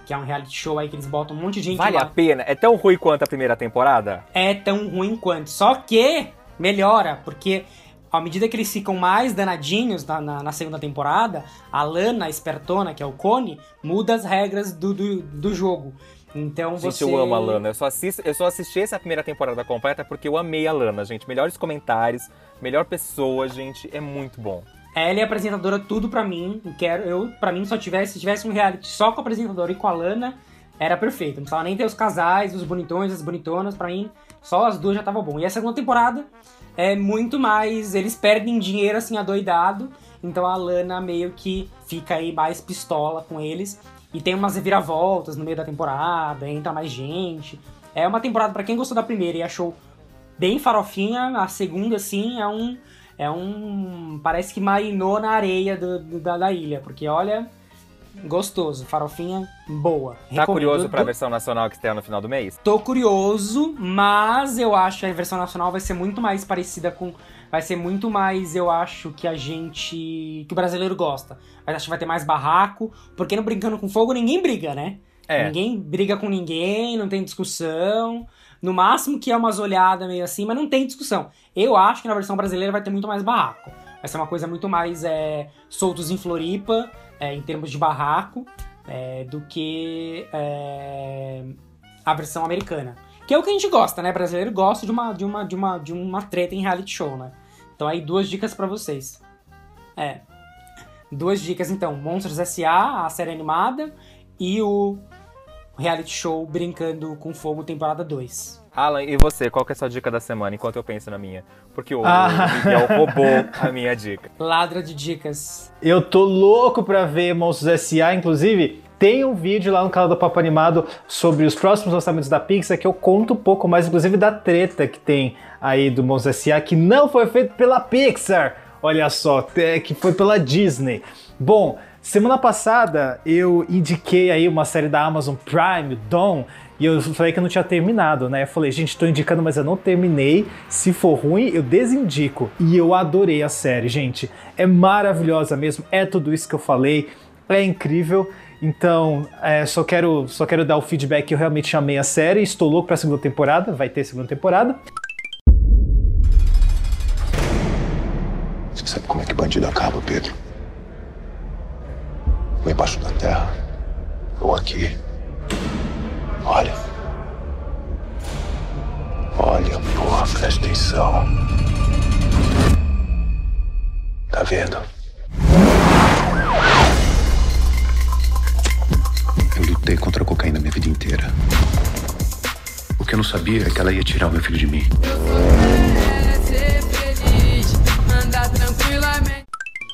que é um reality show aí que eles botam um monte de gente Vale lá. a pena? É tão ruim quanto a primeira temporada? É tão ruim quanto. Só que melhora, porque à medida que eles ficam mais danadinhos na, na, na segunda temporada, a Lana, a espertona, que é o Cone, muda as regras do, do, do jogo. Então Gente, você. eu amo a Lana. Eu só, assisto, eu só assisti essa primeira temporada completa porque eu amei a Lana, gente. Melhores comentários, melhor pessoa, gente. É muito bom. Ela é apresentadora tudo pra mim. Quero, eu, pra mim, só tivesse, se tivesse um reality só com a apresentadora e com a Lana, era perfeito. Não precisava nem ter os casais, os bonitões, as bonitonas. Pra mim, só as duas já tava bom. E a segunda temporada é muito mais. Eles perdem dinheiro assim, adoidado. Então a Lana meio que fica aí mais pistola com eles. E tem umas reviravoltas no meio da temporada, entra mais gente. É uma temporada, pra quem gostou da primeira e achou bem farofinha, a segunda, assim, é um. É um. Parece que marinou na areia do- do- da, da ilha. Porque olha. Gostoso. Farofinha boa. Tá Recomendo. curioso pra Do- versão nacional que estreia no final do mês? Tô curioso, mas eu acho que a versão nacional vai ser muito mais parecida com. Vai ser muito mais, eu acho, que a gente. que o brasileiro gosta. Mas acho que vai ter mais barraco, porque no Brincando com Fogo ninguém briga, né? É. Ninguém briga com ninguém, não tem discussão. No máximo que é umas olhadas meio assim, mas não tem discussão. Eu acho que na versão brasileira vai ter muito mais barraco. Vai ser uma coisa muito mais é, soltos em Floripa, é, em termos de barraco, é, do que é, a versão americana. Que é o que a gente gosta, né? Brasileiro gosta de uma, de uma, de uma, de uma treta em reality show, né? Então aí duas dicas pra vocês. É. Duas dicas então, Monstros S.A., a série animada, e o reality show Brincando com Fogo, temporada 2. Alan, e você? Qual que é a sua dica da semana, enquanto eu penso na minha? Porque o Ah. Miguel roubou a minha dica. Ladra de dicas. Eu tô louco pra ver Monstros S.A. Inclusive, tem um vídeo lá no canal do Papo Animado sobre os próximos lançamentos da Pixar que eu conto um pouco mais, inclusive, da treta que tem aí do Monstros S.A. que não foi feito pela Pixar. Olha só, que foi pela Disney. Bom, semana passada eu indiquei aí uma série da Amazon Prime, Dawn, e eu falei que eu não tinha terminado, né? Eu falei, gente, tô indicando, mas eu não terminei. Se for ruim, eu desindico. E eu adorei a série, gente. É maravilhosa mesmo. É tudo isso que eu falei. É incrível. Então, é, só, quero, só quero dar o feedback que eu realmente amei a série. Estou louco pra segunda temporada. Vai ter segunda temporada. Você sabe como é que bandido acaba, Pedro? Ou embaixo da terra, ou aqui. Olha. Olha, porra, presta atenção. Tá vendo? Lutei contra a cocaína minha vida inteira. O que eu não sabia é que ela ia tirar o meu filho de mim.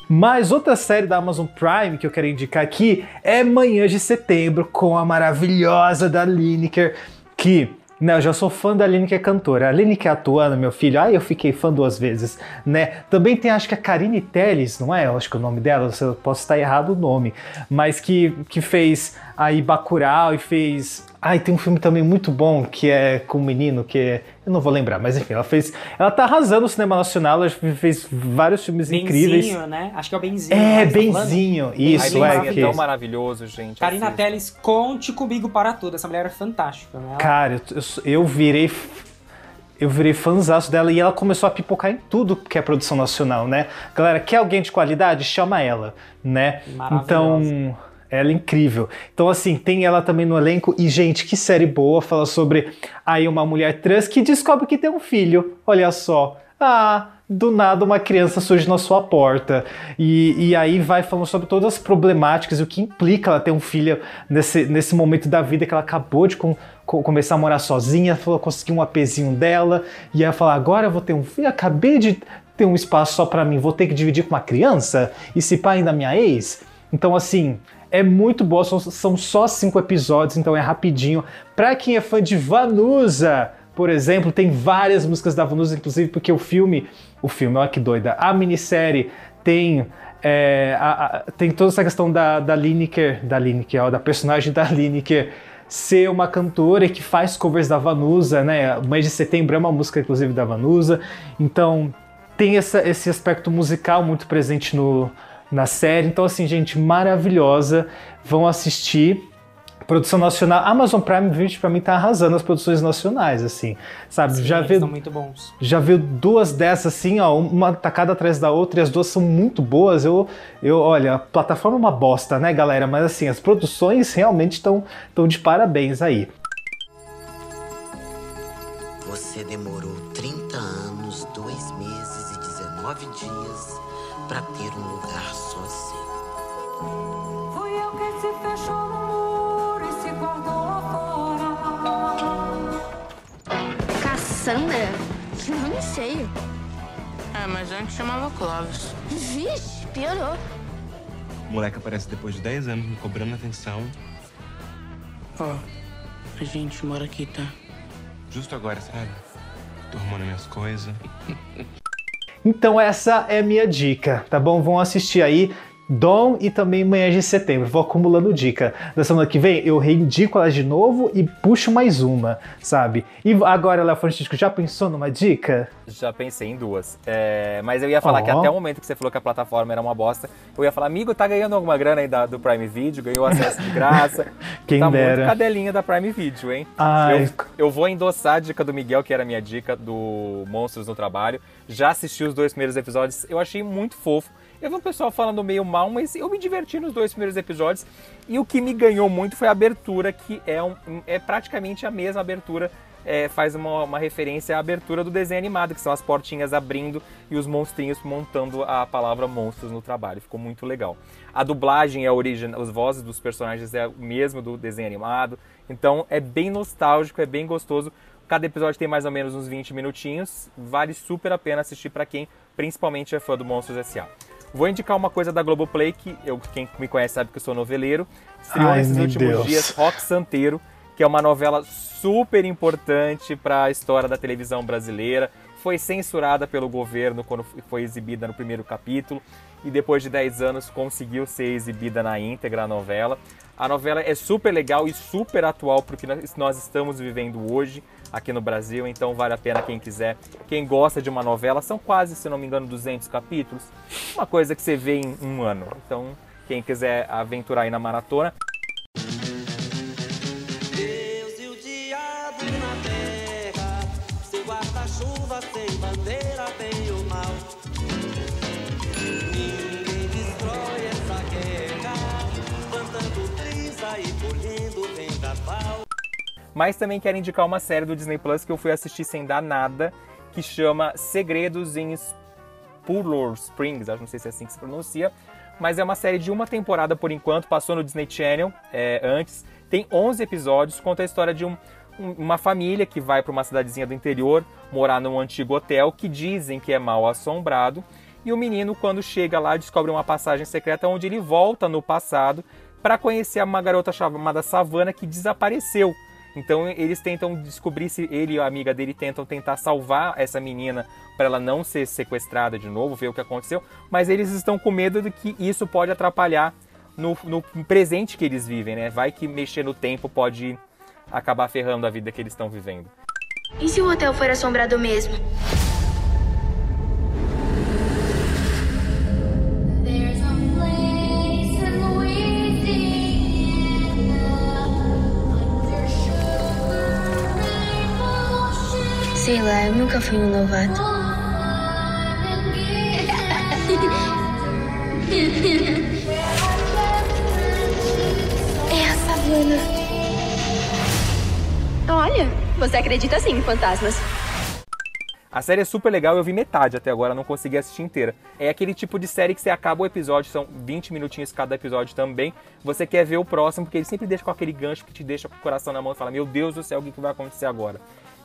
Mas outra série da Amazon Prime que eu quero indicar aqui é Manhã de Setembro, com a maravilhosa da Lineker, que né, eu já sou fã da Lineker cantora. A Lineker atuando, meu filho, ai, eu fiquei fã duas vezes, né? Também tem, acho que a Karine Telles, não é? Eu acho que é o nome dela, eu posso estar errado o nome, mas que, que fez aí Bacurau e fez... Ai, tem um filme também muito bom que é com um menino que é... Eu não vou lembrar, mas enfim, ela fez... Ela tá arrasando o cinema nacional, ela fez vários filmes incríveis. Benzinho, né? Acho que é o Benzinho. É, né, tá? Benzinho, isso, Ai, é. Benzinho que- tão maravilhoso, gente. Karina assista. Telles, conte comigo para tudo. Essa mulher é fantástica, né? Ela- Cara, eu, eu- eu virei. Eu virei fãzaço dela e ela começou a pipocar em tudo que é produção nacional, né? Galera, quer alguém de qualidade? Chama ela, né? Então, ela é incrível. Então, assim, tem ela também no elenco. E, gente, que série boa. Fala sobre aí uma mulher trans que descobre que tem um filho. Olha só. Ah, do nada uma criança surge na sua porta. E, e aí vai falando sobre todas as problemáticas e o que implica ela ter um filho nesse, nesse momento da vida que ela acabou de com- co- começar a morar sozinha, falou conseguir um apezinho dela, e ela fala: agora eu vou ter um filho, acabei de ter um espaço só pra mim, vou ter que dividir com uma criança? E se pai ainda minha ex? Então, assim, é muito boa, são, são só cinco episódios, então é rapidinho. Pra quem é fã de Vanusa, por exemplo, tem várias músicas da Vanusa, inclusive porque o filme, o filme, olha que doida, a minissérie tem é, a- a- tem toda essa questão da, da Lineker, da Lineker, ó, da personagem da Lineker ser uma cantora que faz covers da Vanusa, né? Mês de setembro é uma música, inclusive, da Vanusa. Então, tem essa- esse aspecto musical muito presente no, na série. Então, assim, gente, maravilhosa. Vão assistir. Produção nacional, Amazon Prime Video pra mim tá arrasando as produções nacionais, assim, sabe? já Eles vi, são muito bons. já viu duas dessas assim, ó, uma tacada atrás da outra e as duas são muito boas. Eu, eu, olha, a plataforma é uma bosta, né, galera? Mas assim, as produções realmente estão tão de parabéns aí. Você demorou 30 anos, 2 meses e 19 dias Cassandra? Que nome feio. É, mas antes chamava Clóvis. Vixe, piorou. O moleque aparece depois de 10 anos me cobrando atenção. Ó, a gente mora aqui, tá? Justo agora, sabe? Tô arrumando minhas coisas. Então essa é a minha dica, tá bom? Vão assistir aí Dom e também Manhã de Setembro. Vou acumulando dica. Da semana que vem eu reindico elas de novo e puxo mais uma, sabe? E agora, Léo Francisco, já pensou numa dica? Já pensei em duas. É, mas eu ia falar Ó. que até o momento que você falou que a plataforma era uma bosta, eu ia falar, amigo, tá ganhando alguma grana aí da- do Prime Video, ganhou acesso de graça. Quem tá dera. muito cadelinha da Prime Video, hein? Ai. Eu, eu vou endossar a dica do Miguel, que era a minha dica do Monstros no Trabalho. Já assisti os dois primeiros episódios, eu achei muito fofo. Eu vi um pessoal falando meio mal, mas eu me diverti nos dois primeiros episódios. E o que me ganhou muito foi a abertura, que é, um- é praticamente a mesma abertura é, faz uma, uma referência à abertura do desenho animado, que são as portinhas abrindo e os monstrinhos montando a palavra monstros no trabalho. Ficou muito legal. A dublagem é original, as vozes dos personagens é o mesmo do desenho animado. Então é bem nostálgico, é bem gostoso. Cada episódio tem mais ou menos uns 20 minutinhos. Vale super a pena assistir para quem principalmente é fã do Monstros S.A. Vou indicar uma coisa da Globoplay, que eu, quem me conhece sabe que eu sou noveleiro. Estreou Ai, nesses últimos Deus. dias Rock Santeiro, que é uma novela super importante para a história da televisão brasileira. Foi censurada pelo governo quando foi exibida no primeiro capítulo e depois de 10 anos conseguiu ser exibida na íntegra a novela. A novela é super legal e super atual porque nós estamos vivendo hoje aqui no Brasil, então vale a pena quem quiser. Quem gosta de uma novela, são quase, se não me engano, 200 capítulos. Uma coisa que você vê em um ano. Então, quem quiser aventurar aí na maratona, Mas também quero indicar uma série do Disney Plus que eu fui assistir sem dar nada, que chama Segredos em Spurlow Springs, acho não sei se é assim que se pronuncia, mas é uma série de uma temporada por enquanto, passou no Disney Channel é, antes, tem 11 episódios, conta a história de um- um- uma família que vai para uma cidadezinha do interior morar num antigo hotel que dizem que é mal assombrado, e o menino quando chega lá descobre uma passagem secreta onde ele volta no passado para conhecer uma garota chamada Savannah que desapareceu. Então eles tentam descobrir se ele e a amiga dele tentam tentar salvar essa menina para ela não ser sequestrada de novo, ver o que aconteceu, mas eles estão com medo de que isso pode atrapalhar no, no presente que eles vivem, né? Vai que mexer no tempo pode acabar ferrando a vida que eles estão vivendo. E se o hotel for assombrado mesmo? Sei lá, eu nunca fui um novato. É a Savana. Olha, você acredita sim em fantasmas. A série é super legal, eu vi metade até agora, não consegui assistir inteira. É aquele tipo de série que você acaba o episódio, são 20 minutinhos cada episódio também. Você quer ver o próximo, porque ele sempre deixa com aquele gancho que te deixa com o coração na mão e fala: Meu Deus do céu, o que que vai acontecer agora?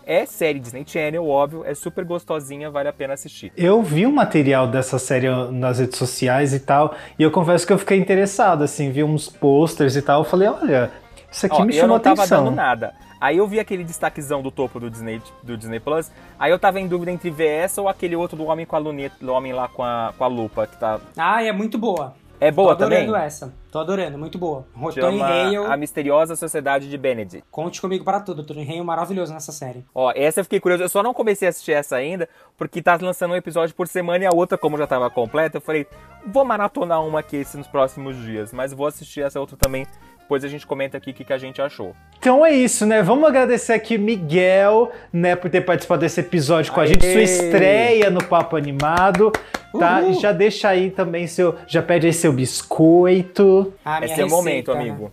É série Disney Channel, óbvio, é super gostosinha, vale a pena assistir. Eu vi um material dessa série nas redes sociais e tal, e eu confesso que eu fiquei interessado, assim, vi uns posters e tal, eu falei, olha, isso aqui Ó, me eu chamou não tava atenção. dando nada. Aí eu vi aquele destaquezão do topo do Disney, do Disney Plus. Aí eu tava em dúvida entre ver essa ou aquele outro do homem com a luneta, do homem lá com a, com a lupa, que tá. Ah, é muito boa. É boa Tô adorando também? essa. Tô adorando, muito boa. Tony Hale. A Misteriosa Sociedade de Benedict. Conte comigo para tudo. Tony Hale maravilhoso nessa série. Ó, essa eu fiquei curioso. Eu só não comecei a assistir essa ainda, porque tá lançando um episódio por semana e a outra, como já tava completa, eu falei, vou maratonar uma aqui nos próximos dias. Mas vou assistir essa outra também, depois a gente comenta aqui o que, que a gente achou. Então é isso, né? Vamos agradecer aqui Miguel, né, por ter participado desse episódio com a Aê! gente, sua estreia no Papo Animado, tá? E já deixa aí também seu, já pede aí seu biscoito. A minha Esse é o momento, né? amigo.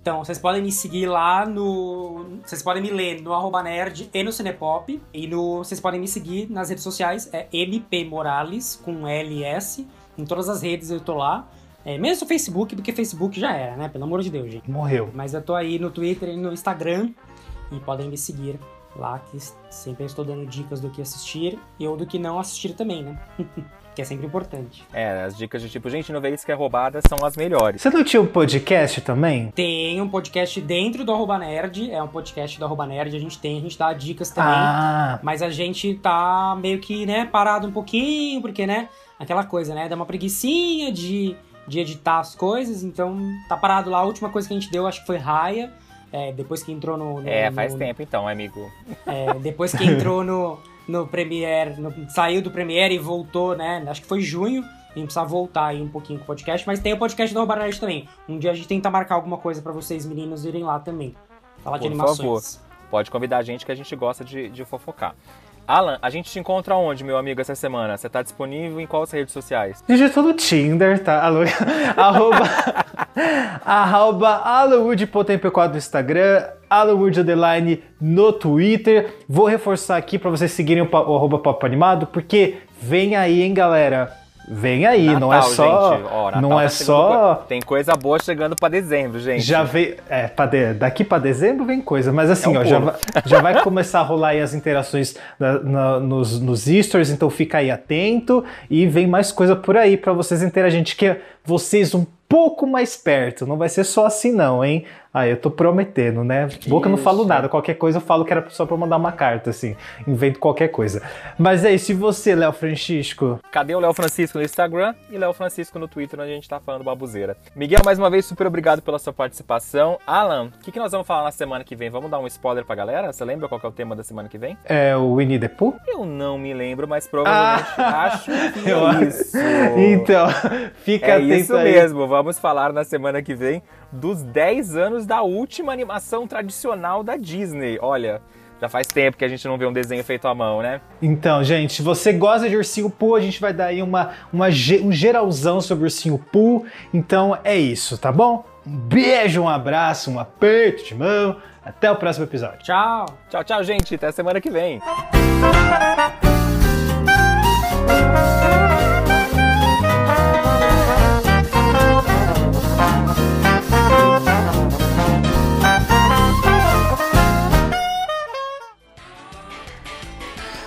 Então, vocês podem me seguir lá no. Vocês podem me ler no arroba nerd e no Cinepop. E no. Vocês podem me seguir nas redes sociais, é MP Morales, com LS. Em todas as redes eu tô lá. É, menos no Facebook, porque Facebook já era, né? Pelo amor de Deus, gente. Morreu. Mas eu tô aí no Twitter e no Instagram. E podem me seguir lá, que sempre eu estou dando dicas do que assistir e ou do que não assistir também, né? que é sempre importante. É, as dicas de tipo, gente, não vê isso que é roubada são as melhores. Você não tinha um podcast também? Tem um podcast dentro do Arroba Nerd, é um podcast do Arroba Nerd, a gente tem, a gente dá dicas também. Ah. Mas a gente tá meio que, né, parado um pouquinho, porque, né, aquela coisa, né, dá uma preguiçinha de, de editar as coisas, então tá parado lá. A última coisa que a gente deu, acho que foi Raia, é, depois que entrou no... no É, no- faz tempo então, amigo. é, depois que entrou no, no Premiere, no- saiu do Premiere e voltou, né? Acho que foi junho. A gente precisa voltar aí um pouquinho com o podcast. Mas tem o podcast do Nerd também. Um dia a gente tenta marcar alguma coisa pra vocês, meninos, irem lá também. Falar de Por animações. favor, pode convidar a gente que a gente gosta de, de fofocar. Alan, a gente te encontra onde, meu amigo, essa semana? Você tá disponível em quais redes sociais? Digitou no Tinder, tá? Alô, arroba, arroba AlanWood.mp4 no Instagram, Underline no Twitter. Vou reforçar aqui pra vocês seguirem o, o arroba Papo Animado, porque vem aí, hein, galera? Vem aí, não é Natal, só. gente. Natal não tá é só. Tem coisa boa chegando pra dezembro, gente. Já veio. É, pra de- daqui pra dezembro vem coisa, mas assim, É um ó, já, vai, já vai começar a rolar aí as interações na- na- nos, nos stories, então fica aí atento e vem mais coisa por aí pra vocês interagirem, que vocês um pouco mais perto, não vai ser só assim não, hein? Ah, eu tô prometendo, né? Boca eu não falo nada, qualquer coisa eu falo que era só pra mandar uma carta, assim, invento qualquer coisa. Mas aí, se você, Léo Francisco, Cadê o Léo Francisco no Instagram e Léo Francisco no Twitter, onde a gente tá falando babuzeira. Miguel, mais uma vez, super obrigado pela sua participação. Alan, o que, que nós vamos falar na semana que vem? Vamos dar um spoiler pra galera? Você lembra qual que é o tema da semana que vem? é o Winnie the Pooh? Eu não me lembro, mas provavelmente acho que Eu é isso. Então, fica é atento isso aí. mesmo, vamos falar na semana que vem dos 10 anos da última animação tradicional da Disney. Olha, já faz tempo que a gente não vê um desenho feito à mão, né? Então, gente, se você gosta de Ursinho Pooh, a gente vai dar aí uma, uma, um geralzão sobre Ursinho Pooh. Então é isso, tá bom? Um beijo, um abraço, um aperto de mão. Até o próximo episódio. Tchau! Tchau, tchau, gente. Até semana que vem.